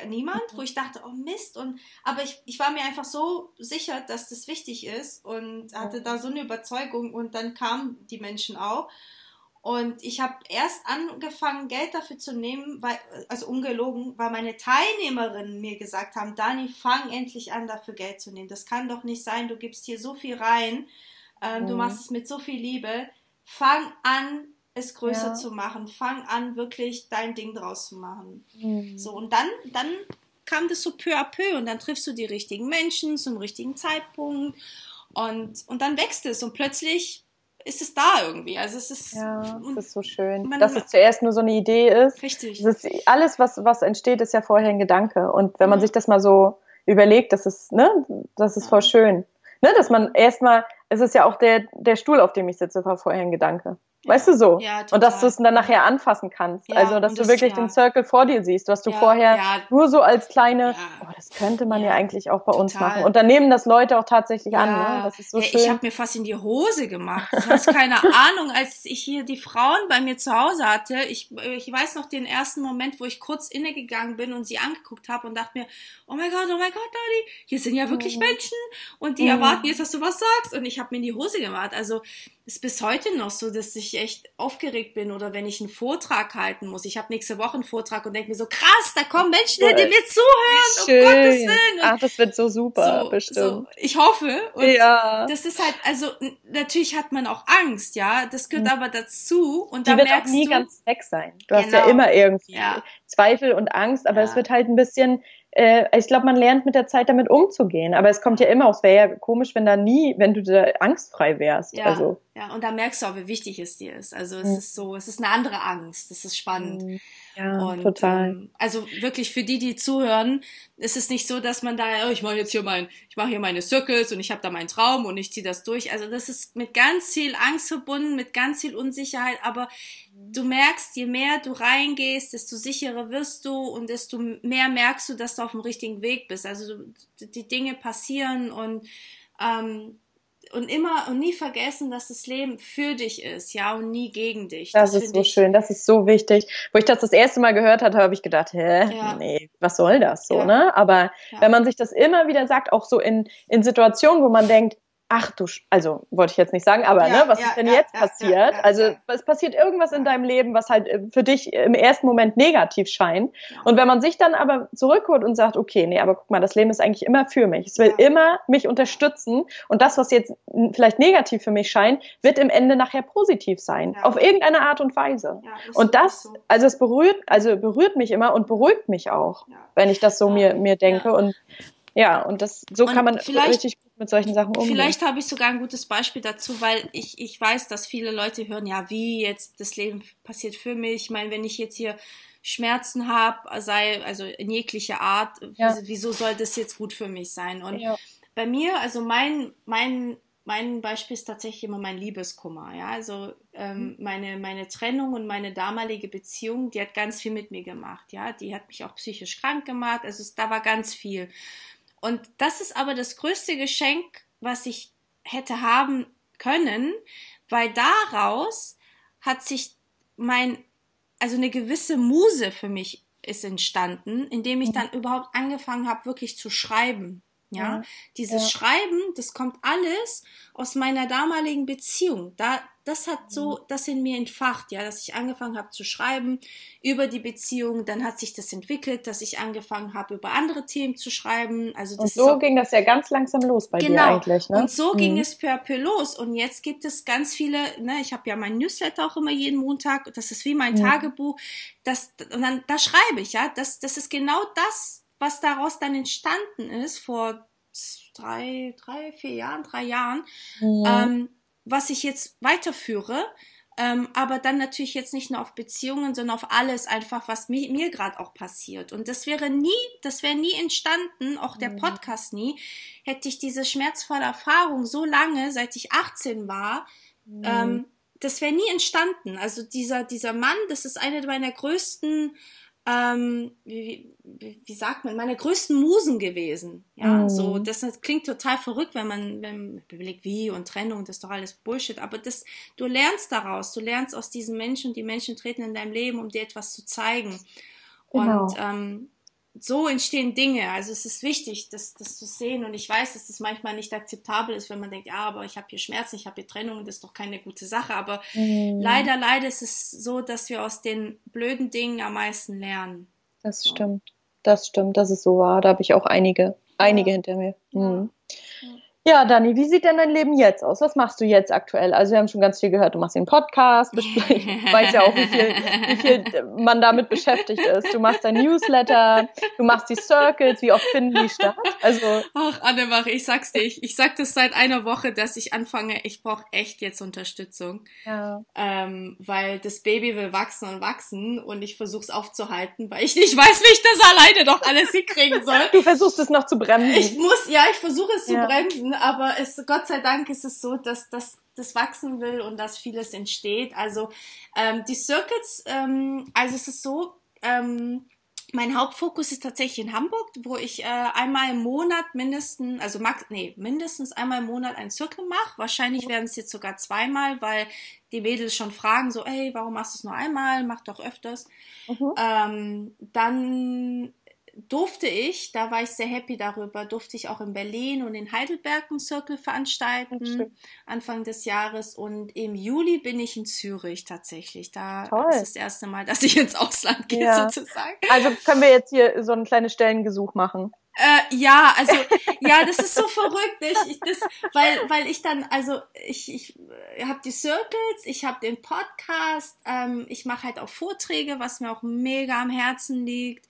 niemand, mhm. wo ich dachte, oh Mist. Und aber ich, ich war mir einfach so sicher, dass das wichtig ist und hatte da so eine Überzeugung und dann kamen die Menschen auch. Und ich habe erst angefangen, Geld dafür zu nehmen, weil, also ungelogen, weil meine Teilnehmerinnen mir gesagt haben, Dani, fang endlich an, dafür Geld zu nehmen. Das kann doch nicht sein, du gibst hier so viel rein, ähm, mhm. du machst es mit so viel Liebe fang an, es größer ja. zu machen. Fang an, wirklich dein Ding draus zu machen. Mhm. So, und dann, dann kam das so peu à peu und dann triffst du die richtigen Menschen zum richtigen Zeitpunkt und, und dann wächst es und plötzlich ist es da irgendwie. Also es ist, ja, das ist so schön. Man, dass es zuerst nur so eine Idee ist. Richtig. Ist, alles, was, was entsteht, ist ja vorher ein Gedanke. Und wenn man mhm. sich das mal so überlegt, das ist, ne, das ist ja. voll schön. Ne, dass man erstmal es ist ja auch der, der Stuhl, auf dem ich sitze, war vorher ein Gedanke. Weißt du so? Ja, und dass du es total. dann nachher anfassen kannst. Ja, also, dass du das- wirklich ja. den Circle vor dir siehst, was du vorher nur so als kleine, oh, das könnte man ja, eigentlich auch bei uns total. machen. Und dann nehmen das Leute auch tatsächlich an. Ne? Das ist so schön. Ich habe mir fast in die Hose gemacht. Du hast keine <laughs> Ahnung, als ich hier die Frauen bei mir zu Hause hatte. Ich, ich weiß noch den ersten Moment, wo ich kurz innegegangen bin und sie angeguckt habe und dachte mir, oh mein Gott, oh mein Gott, Dani, hier sind ja wirklich Mhm. Menschen und die Mhm. erwarten jetzt, dass du was sagst. Und ich habe mir in die Hose gemacht. Also ist bis heute noch so, dass ich echt aufgeregt bin oder wenn ich einen Vortrag halten muss. Ich habe nächste Woche einen Vortrag und denke mir so, krass, da kommen Menschen, die mir zuhören, um Gottes Willen. Und Ach, das wird so super, so, bestimmt. so, ich hoffe. Und ja. das ist halt, also natürlich hat man auch Angst, ja. Das gehört Mhm. aber dazu. Und Die da wird auch merkst nie du, ganz weg sein. Du hast ja Genau. immer irgendwie Ja. Zweifel und Angst, aber Ja. es wird halt ein bisschen, äh, ich glaube, man lernt mit der Zeit damit umzugehen. Aber es kommt ja immer, es wäre ja komisch, wenn da nie, wenn du da angstfrei wärst. ja, Also, ja, und da merkst du auch, wie wichtig es dir ist. Also es Mhm. ist so, es ist eine andere Angst. Das ist spannend. ja, Und, total. Ähm, also wirklich für die, die zuhören, ist es nicht so, dass man da, oh, ich mache jetzt hier mein, ich mache hier meine Circles und ich habe da meinen Traum und ich ziehe das durch. Also das ist mit ganz viel Angst verbunden, mit ganz viel Unsicherheit, aber du merkst, je mehr du reingehst, desto sicherer wirst du und desto mehr merkst du, dass du auf dem richtigen Weg bist. Also die Dinge passieren und ähm, und immer und nie vergessen, dass das Leben für dich ist, ja, und nie gegen dich. Das ist finde so schön, das ist so wichtig. Wo ich das das erste Mal gehört hatte, habe ich gedacht, hä, Ja. nee, was soll das so, Ja. ne? Aber Ja. wenn man sich das immer wieder sagt, auch so in, in Situationen, wo man denkt, ach du, Sch- also wollte ich jetzt nicht sagen, aber Ja, ne, was ja, ist denn ja, jetzt passiert? also es passiert irgendwas in deinem Leben, was halt äh, für dich im ersten Moment negativ scheint. Und wenn man sich dann aber zurückholt und sagt, okay, nee, aber guck mal, das Leben ist eigentlich immer für mich. Es will immer mich unterstützen und das, was jetzt vielleicht negativ für mich scheint, wird im Ende nachher positiv sein. Auf irgendeine Art und Weise. Ist Und das, so. also es berührt, also berührt mich immer und beruhigt mich auch, wenn ich das so mir, mir denke. Und ja, und das, so Und kann man vielleicht- richtig gut mit solchen Sachen umgehen. Vielleicht habe ich sogar ein gutes Beispiel dazu, weil ich, ich weiß, dass viele Leute hören, ja, wie jetzt das Leben passiert für mich. Ich meine, wenn ich jetzt hier Schmerzen habe, sei also in jeglicher Art, Ja. wieso, soll das jetzt gut für mich sein? Und ja. bei mir, also mein, mein, mein Beispiel ist tatsächlich immer mein Liebeskummer. Ja, also ähm, meine, meine Trennung und meine damalige Beziehung, die hat ganz viel mit mir gemacht. Ja, die hat mich auch psychisch krank gemacht. Also es, da war ganz viel. Und das ist aber das größte Geschenk, was ich hätte haben können, weil daraus hat sich mein, also eine gewisse Muse für mich ist entstanden, indem ich Mhm. dann überhaupt angefangen habe, wirklich zu schreiben. Ja, Ja. dieses Ja. Schreiben, das kommt alles aus meiner damaligen Beziehung. Da, das hat so Mhm. das in mir entfacht, ja, dass ich angefangen habe zu schreiben über die Beziehung. Dann hat sich das entwickelt, dass ich angefangen habe, über andere Themen zu schreiben. Also das Und so auch ging das ja ganz langsam los bei dir Genau. eigentlich, ne? Und so ging Mhm. es per peu los. Und jetzt gibt es ganz viele, ne, ich habe ja mein Newsletter auch immer jeden Montag, das ist wie mein Mhm. Tagebuch. Das, und dann da schreibe ich, ja, das, das ist genau das, was daraus dann entstanden ist vor drei, drei, vier Jahren, drei Jahren, Mhm. ähm, was ich jetzt weiterführe. Ähm, aber dann natürlich jetzt nicht nur auf Beziehungen, sondern auf alles einfach, was mi mir gerade auch passiert. Und das wäre nie, das wäre nie entstanden, auch der Mhm. Podcast nie, hätte ich diese schmerzvolle Erfahrung so lange, seit ich 18 war, Mhm. ähm, das wäre nie entstanden. Also dieser, dieser Mann, das ist eine meiner größten, ähm, wie, wie, wie sagt man, meine größten Musen gewesen. Ja, Mhm. so, das klingt total verrückt, wenn man, wenn man überlegt, wie und Trennung, das ist doch alles Bullshit. Aber das, du lernst daraus, du lernst aus diesen Menschen, die Menschen treten in deinem Leben, um dir etwas zu zeigen. Genau. Und ähm, so entstehen Dinge. Also es ist wichtig, das, das zu sehen. Und ich weiß, dass das manchmal nicht akzeptabel ist, wenn man denkt, ja, aber ich habe hier Schmerzen, ich habe hier Trennung, das ist doch keine gute Sache. Aber Mhm. leider, leider ist es so, dass wir aus den blöden Dingen am meisten lernen. Das stimmt. Das stimmt, das ist so wahr. Da habe ich auch einige, einige Ja. hinter mir. Mhm. Ja, Dani, wie sieht denn dein Leben jetzt aus? Was machst du jetzt aktuell? Also wir haben schon ganz viel gehört, du machst den Podcast, ich <laughs> weiß ja auch, wie viel, wie viel man damit beschäftigt ist. Du machst dein Newsletter, du machst die Circles, wie oft finden die statt? Also, Ach, Annemarie, ich sag's dir, ich, ich sag das seit einer Woche, dass ich anfange, ich brauche echt jetzt Unterstützung. ja. ähm, weil das Baby will wachsen und wachsen und ich versuche es aufzuhalten, weil ich nicht weiß, wie ich das alleine doch alles hinkriegen soll. Du versuchst es noch zu bremsen. Ich muss, ja, ich versuche es Ja. zu bremsen wachsen, aber es, Gott sei Dank ist es so, dass das das wachsen will und dass vieles entsteht. Also ähm, die Circuits, ähm, also es ist so, ähm, mein Hauptfokus ist tatsächlich in Hamburg, wo ich äh, einmal im Monat mindestens, also max, nee, mindestens einmal im Monat einen Zirkel mache. Wahrscheinlich werden es jetzt sogar zweimal, weil die Mädels schon fragen, so, ey, warum machst du es nur einmal? Mach doch öfters. Mhm. Ähm, dann durfte ich, da war ich sehr happy darüber, durfte ich auch in Berlin und in Heidelberg einen Circle veranstalten, Anfang des Jahres. Und im Juli bin ich in Zürich tatsächlich. Da Toll. ist das erste Mal, dass ich ins Ausland gehe, ja. sozusagen. Also können wir jetzt hier so ein kleines Stellengesuch machen. Äh, ja, also ja, das ist so verrückt, ich, ich, das, weil weil ich dann also ich ich habe die Circles, ich habe den Podcast, ähm, ich mache halt auch Vorträge, was mir auch mega am Herzen liegt.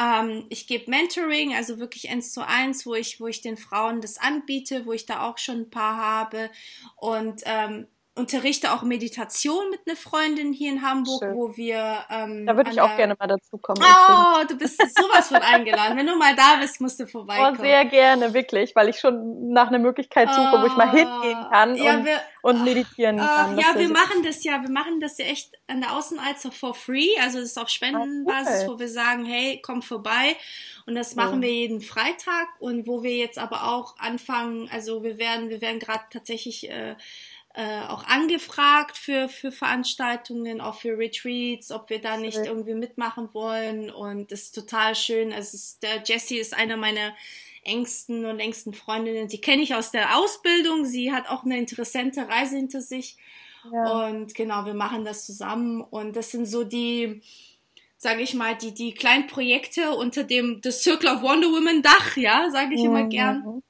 Ähm, ich gebe Mentoring, also wirklich eins zu eins, wo ich, wo ich den Frauen das anbiete, wo ich da auch schon ein paar habe. Und ähm, unterrichte auch Meditation mit einer Freundin hier in Hamburg, Schön. wo wir. Ähm, da würde ich auch gerne mal dazu kommen. Oh, du bist sowas von eingeladen. Wenn du mal da bist, musst du vorbeikommen. Oh, sehr gerne, wirklich, weil ich schon nach einer Möglichkeit suche, oh, wo ich mal hingehen kann ja, und, wir, und meditieren oh, kann. Ja, wir machen das ja, wir machen das ja echt an der Außenalster for free. Also es ist auf Spendenbasis, ah, wo wir sagen, hey, komm vorbei. Und das machen ja. wir jeden Freitag und wo wir jetzt aber auch anfangen, also wir werden, wir werden gerade tatsächlich äh, äh, auch angefragt für, für Veranstaltungen, auch für Retreats, ob wir da nicht ja. irgendwie mitmachen wollen. Und das ist total schön. Also ist, der Jessie ist einer meiner engsten und längsten Freundinnen. Sie kenne ich aus der Ausbildung. Sie hat auch eine interessante Reise hinter sich. Ja. Und genau, wir machen das zusammen. Und das sind so die, sage ich mal, die, die kleinen Projekte unter dem The Circle of Wonder Woman Dach, ja, sage ich mhm. immer gern.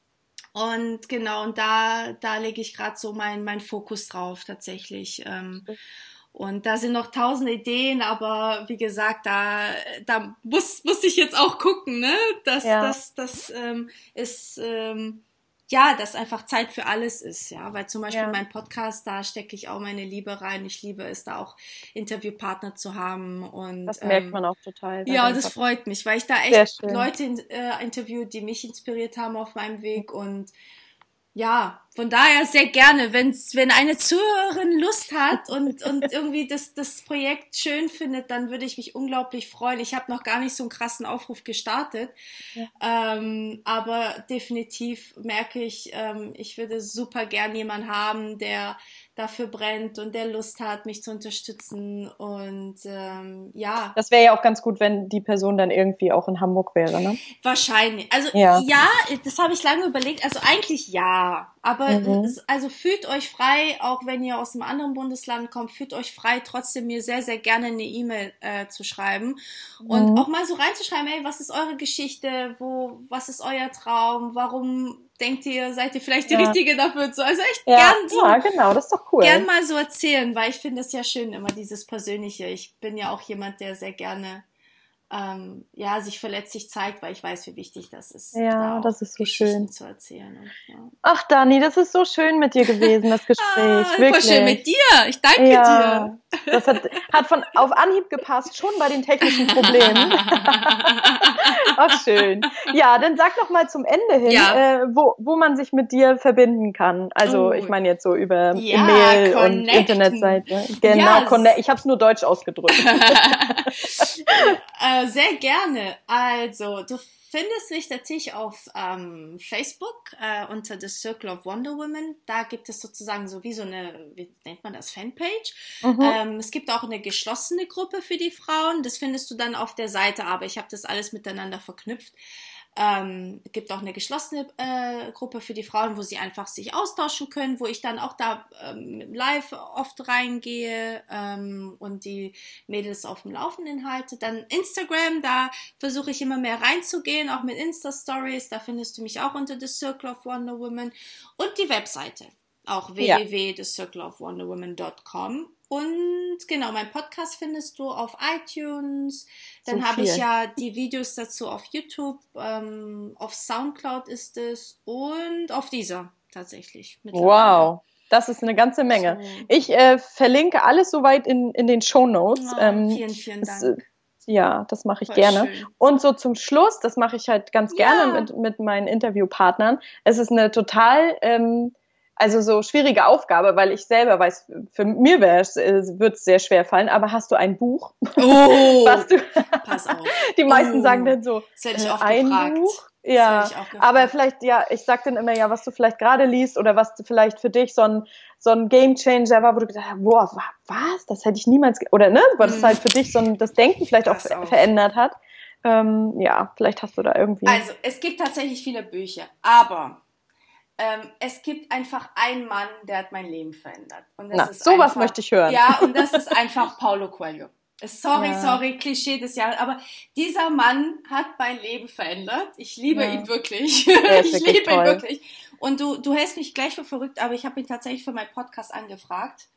Und genau, und da, da lege ich gerade so meinen mein Fokus drauf tatsächlich. Ähm, und da sind noch tausend Ideen, aber wie gesagt, da, da muss, muss ich jetzt auch gucken, ne? Das, ja. das, das ähm, ist ähm, ja, dass einfach Zeit für alles ist, ja, weil zum Beispiel ja. mein Podcast, da stecke ich auch meine Liebe rein. Ich liebe es, da auch Interviewpartner zu haben und das merkt ähm, man auch total. Ja, das freut mich, weil ich da echt Leute äh, interviewt, die mich inspiriert haben auf meinem Weg und ja, von daher sehr gerne, wenn's, wenn eine Zuhörerin Lust hat und, und <laughs> irgendwie das, das Projekt schön findet, dann würde ich mich unglaublich freuen. Ich habe noch gar nicht so einen krassen Aufruf gestartet, ja. ähm, aber definitiv merke ich, ähm, ich würde super gern jemanden haben, der dafür brennt und der Lust hat, mich zu unterstützen. Und ähm, ja. Das wäre ja auch ganz gut, wenn die Person dann irgendwie auch in Hamburg wäre, ne? Wahrscheinlich. Also ja, ja das habe ich lange überlegt. Also eigentlich ja. Aber mhm. es, also fühlt euch frei, auch wenn ihr aus einem anderen Bundesland kommt, fühlt euch frei, trotzdem mir sehr, sehr gerne eine E-Mail äh, zu schreiben. Und mhm. auch mal so reinzuschreiben, ey, was ist eure Geschichte? Wo, was ist euer Traum? Warum denkt ihr, seid ihr vielleicht die ja. Richtige dafür? So, also echt ja, gern so. Ja, genau, das ist doch cool. Gern mal so erzählen, weil ich finde es ja schön, immer dieses Persönliche. Ich bin ja auch jemand, der sehr gerne ähm, ja, sich verletzlich zeigt, weil ich weiß, wie wichtig das ist. Ja, da das ist so schön. Zu erzählen. Und, ja. Ach, Dani, das ist so schön mit dir gewesen, das <laughs> Gespräch. ah, Wirklich. schön mit dir. Ich danke ja, dir. Das hat, hat von auf Anhieb gepasst, schon bei den technischen Problemen. <laughs> Ach, schön. Ja, dann sag doch mal zum Ende hin, ja. äh, wo, wo man sich mit dir verbinden kann. Also, oh. ich meine jetzt so über ja, E-Mail und Internetseite. Genau, yes. ich habe es nur deutsch ausgedrückt. <laughs> äh, sehr gerne. Also, du findest mich natürlich auf ähm, Facebook äh, unter The Circle of Wonder Women. Da gibt es sozusagen so wie so eine, wie nennt man das, Fanpage. Mhm. Ähm, es gibt auch eine geschlossene Gruppe für die Frauen. Das findest du dann auf der Seite, aber ich habe das alles miteinander verknüpft. Ähm, gibt auch eine geschlossene äh, Gruppe für die Frauen, wo sie einfach sich austauschen können, wo ich dann auch da ähm, live oft reingehe ähm, und die Mädels auf dem Laufenden halte. Dann Instagram, da versuche ich immer mehr reinzugehen, auch mit Insta-Stories. Da findest du mich auch unter The Circle of Wonder Woman und die Webseite auch www.thecircleofwonderwoman.com und genau, mein Podcast findest du auf iTunes. Dann so habe ich ja die Videos dazu auf YouTube, ähm, auf Soundcloud ist es und auf dieser tatsächlich. Wow. Das ist eine ganze Menge. So. Ich äh, verlinke alles soweit in, in den Show Notes. Oh, ähm, vielen, vielen Dank. Es, Ja, das mache ich Voll gerne. Schön. Und so zum Schluss, das mache ich halt ganz gerne ja. mit, mit meinen Interviewpartnern. Es ist eine total, ähm, also so schwierige Aufgabe, weil ich selber weiß, für mir wäre es, äh, wird es sehr schwer fallen, aber hast du ein Buch? Oh, <laughs> was du, pass auf. <laughs> Die meisten oh, sagen dann so, das hätte ich oft ein gefragt. Buch? Ja, aber vielleicht, ja, ich sag dann immer ja, was du vielleicht gerade liest oder was vielleicht für dich so ein, so ein Game Changer war, wo du gedacht hast, boah, was, das hätte ich niemals, oder ne, weil das mhm. halt für dich so ein, das Denken vielleicht auch verändert hat. Ähm, ja, vielleicht hast du da irgendwie. Also, es gibt tatsächlich viele Bücher, aber ähm, es gibt einfach einen Mann, der hat mein Leben verändert. Und das Na, ist sowas einfach, möchte ich hören. Ja, und das ist einfach <laughs> Paulo Coelho. Sorry, ja. sorry, Klischee des Jahres, aber dieser Mann hat mein Leben verändert. Ich liebe ja. ihn wirklich. <laughs> ich liebe toll. ihn wirklich. Und du, du hältst mich gleich für verrückt, aber ich habe ihn tatsächlich für meinen Podcast angefragt.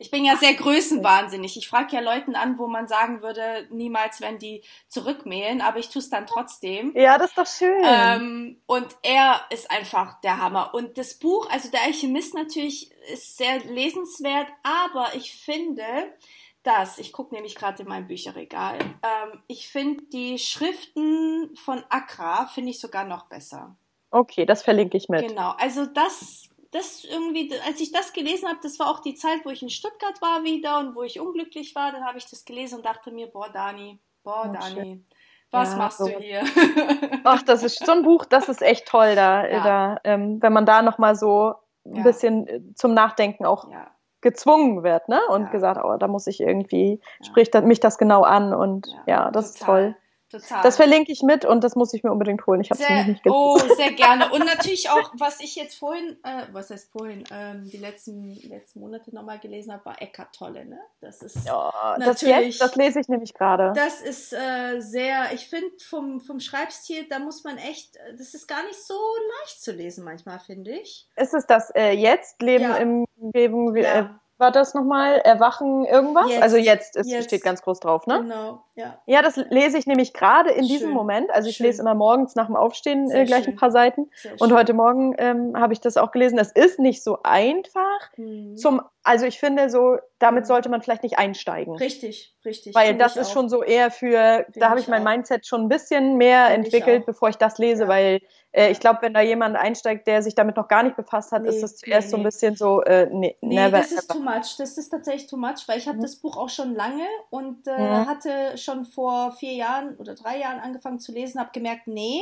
Ich bin ja sehr größenwahnsinnig. Ich frage ja Leuten an, wo man sagen würde, niemals werden die zurückmailen, aber ich tue es dann trotzdem. Ja, das ist doch schön. Ähm, und er ist einfach der Hammer. Und das Buch, also der Alchemist natürlich, ist sehr lesenswert, aber ich finde, das, ich gucke nämlich gerade in mein Bücherregal, ähm, ich finde die Schriften von Accra, finde ich sogar noch besser. Okay, das verlinke ich mit. Genau, also das, das irgendwie, als ich das gelesen habe, das war auch die Zeit, wo ich in Stuttgart war wieder und wo ich unglücklich war, dann habe ich das gelesen und dachte mir, boah, Dani, boah, oh, Dani, schön. was ja, machst so. du hier? <laughs> Ach, das ist so ein Buch, das ist echt toll, da, ja. da ähm, wenn man da nochmal so ein ja. bisschen zum Nachdenken auch gezwungen wird, ne? Und gesagt, oh, da muss ich irgendwie, spricht mich das genau an und ja, ja das total. ist toll. Total. Das verlinke ich mit und das muss ich mir unbedingt holen. Ich habe es nicht gesehen. Oh, sehr <laughs> gerne. Und natürlich auch, was ich jetzt vorhin, äh, was heißt vorhin, ähm, die letzten, letzten Monate nochmal gelesen habe, war Eckart Tolle, ne? Das ist ja, das jetzt, das lese ich nämlich gerade. Das ist äh, sehr, ich finde vom, vom Schreibstil, da muss man echt, das ist gar nicht so leicht zu lesen manchmal, finde ich. Ist es das äh, jetzt, Leben ja. im Leben, ja. War das nochmal? Erwachen irgendwas? Jetzt, also jetzt, es jetzt. steht ganz groß drauf, ne? Genau, ja. Ja, das lese ich nämlich gerade in schön. diesem Moment. Also ich schön. lese immer morgens nach dem Aufstehen äh, gleich schön. ein paar Seiten. Und heute Morgen ähm, habe ich das auch gelesen. Das ist nicht so einfach mhm. zum also ich finde so, damit sollte man vielleicht nicht einsteigen. Richtig, richtig. Weil das ist auch. schon so eher für, find da habe ich mein auch. Mindset schon ein bisschen mehr find entwickelt, ich bevor ich das lese, ja. weil äh, ich glaube, wenn da jemand einsteigt, der sich damit noch gar nicht befasst hat, nee, ist das zuerst nee, so ein bisschen so, äh, nee, nee never, das ist too much. Das ist tatsächlich too much, weil ich habe mhm. das Buch auch schon lange und äh, mhm. hatte schon vor vier Jahren oder drei Jahren angefangen zu lesen, habe gemerkt, nee,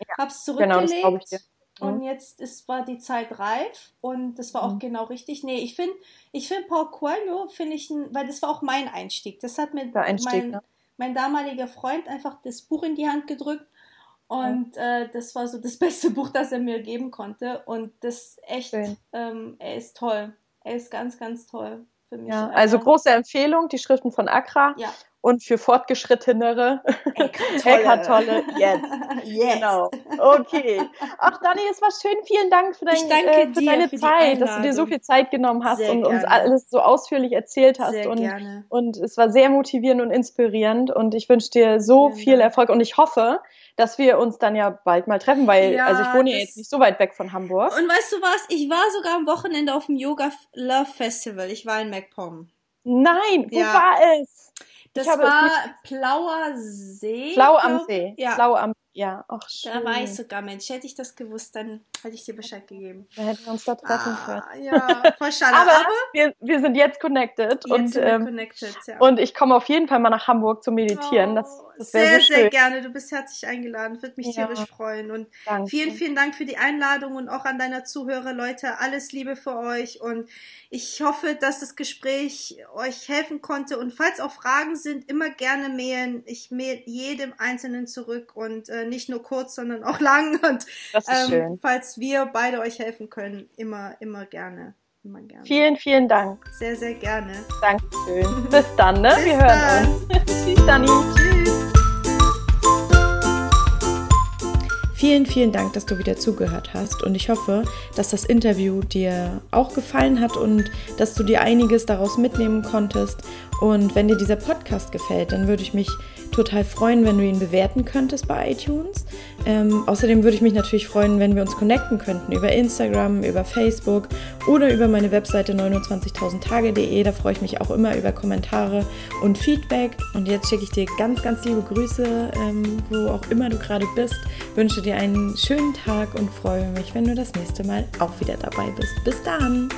ja. habe es zurückgelegt. Genau, das ich dir. Und jetzt ist, war die Zeit reif und das war auch mhm. genau richtig. Nee, ich finde, ich finde Paul Coelho, finde ich, ein, weil das war auch mein Einstieg. Das hat mir mein, ne? mein damaliger Freund einfach das Buch in die Hand gedrückt und ja. äh, das war so das <laughs> beste Buch, das er mir geben konnte. Und das echt, ähm, er ist toll. Er ist ganz, ganz toll für mich. Ja, also große Empfehlung, die Schriften von Accra. Ja und für fortgeschrittenere Eckart Tolle. Yes. <laughs> yes. Genau. Okay. Ach, Dani, es war schön. Vielen Dank für, dein, äh, für deine für Zeit, dass du dir so viel Zeit genommen hast sehr und gerne. uns alles so ausführlich erzählt hast. Sehr und, gerne. und es war sehr motivierend und inspirierend. Und ich wünsche dir so Vielen viel. Erfolg. Und ich hoffe, dass wir uns dann ja bald mal treffen, weil ja, also ich wohne ja jetzt nicht so weit weg von Hamburg. Und weißt du was? Ich war sogar am Wochenende auf dem Yoga Love Festival. Ich war in MacPom. Nein, wo ja. war es? Das war Plauer See. Plau am See. Ja. Plau am ja, ach schön. Da war ich sogar, Mensch, hätte ich das gewusst, dann hätte ich dir Bescheid gegeben. Wir hätten uns da treffen ah, können. Ja, voll schade. aber, aber wir, wir sind jetzt connected. Jetzt und, sind ähm, connected, ja. und ich komme auf jeden Fall mal nach Hamburg zu meditieren. Oh, das, das sehr, so sehr gerne. Du bist herzlich eingeladen. Würde mich ja. tierisch freuen. Und Danke. vielen, vielen Dank für die Einladung und auch an deiner Zuhörer, Leute. Alles Liebe für euch. Und ich hoffe, dass das Gespräch euch helfen konnte. Und falls auch Fragen sind, immer gerne mailen. Ich mail jedem Einzelnen zurück und äh, nicht nur kurz, sondern auch <laughs> lang. Und ähm, falls wir beide euch helfen können, immer, immer gerne. Immer gerne. Vielen, vielen Dank. Sehr, sehr gerne. Dankeschön. Bis dann, ne? Bis wir hören dann. uns. <laughs> Tschüss, Dani. Tschüss. Vielen, vielen Dank, dass du wieder zugehört hast und ich hoffe, dass das Interview dir auch gefallen hat und dass du dir einiges daraus mitnehmen konntest. Und wenn dir dieser Podcast gefällt, dann würde ich mich total freuen, wenn du ihn bewerten könntest bei iTunes. Ähm, außerdem würde ich mich natürlich freuen, wenn wir uns connecten könnten über Instagram, über Facebook oder über meine Webseite 29.000tage.de. Da freue ich mich auch immer über Kommentare und Feedback. Und jetzt schicke ich dir ganz, ganz liebe Grüße, ähm, wo auch immer du gerade bist. Wünsche dir einen schönen Tag und freue mich, wenn du das nächste Mal auch wieder dabei bist. Bis dann!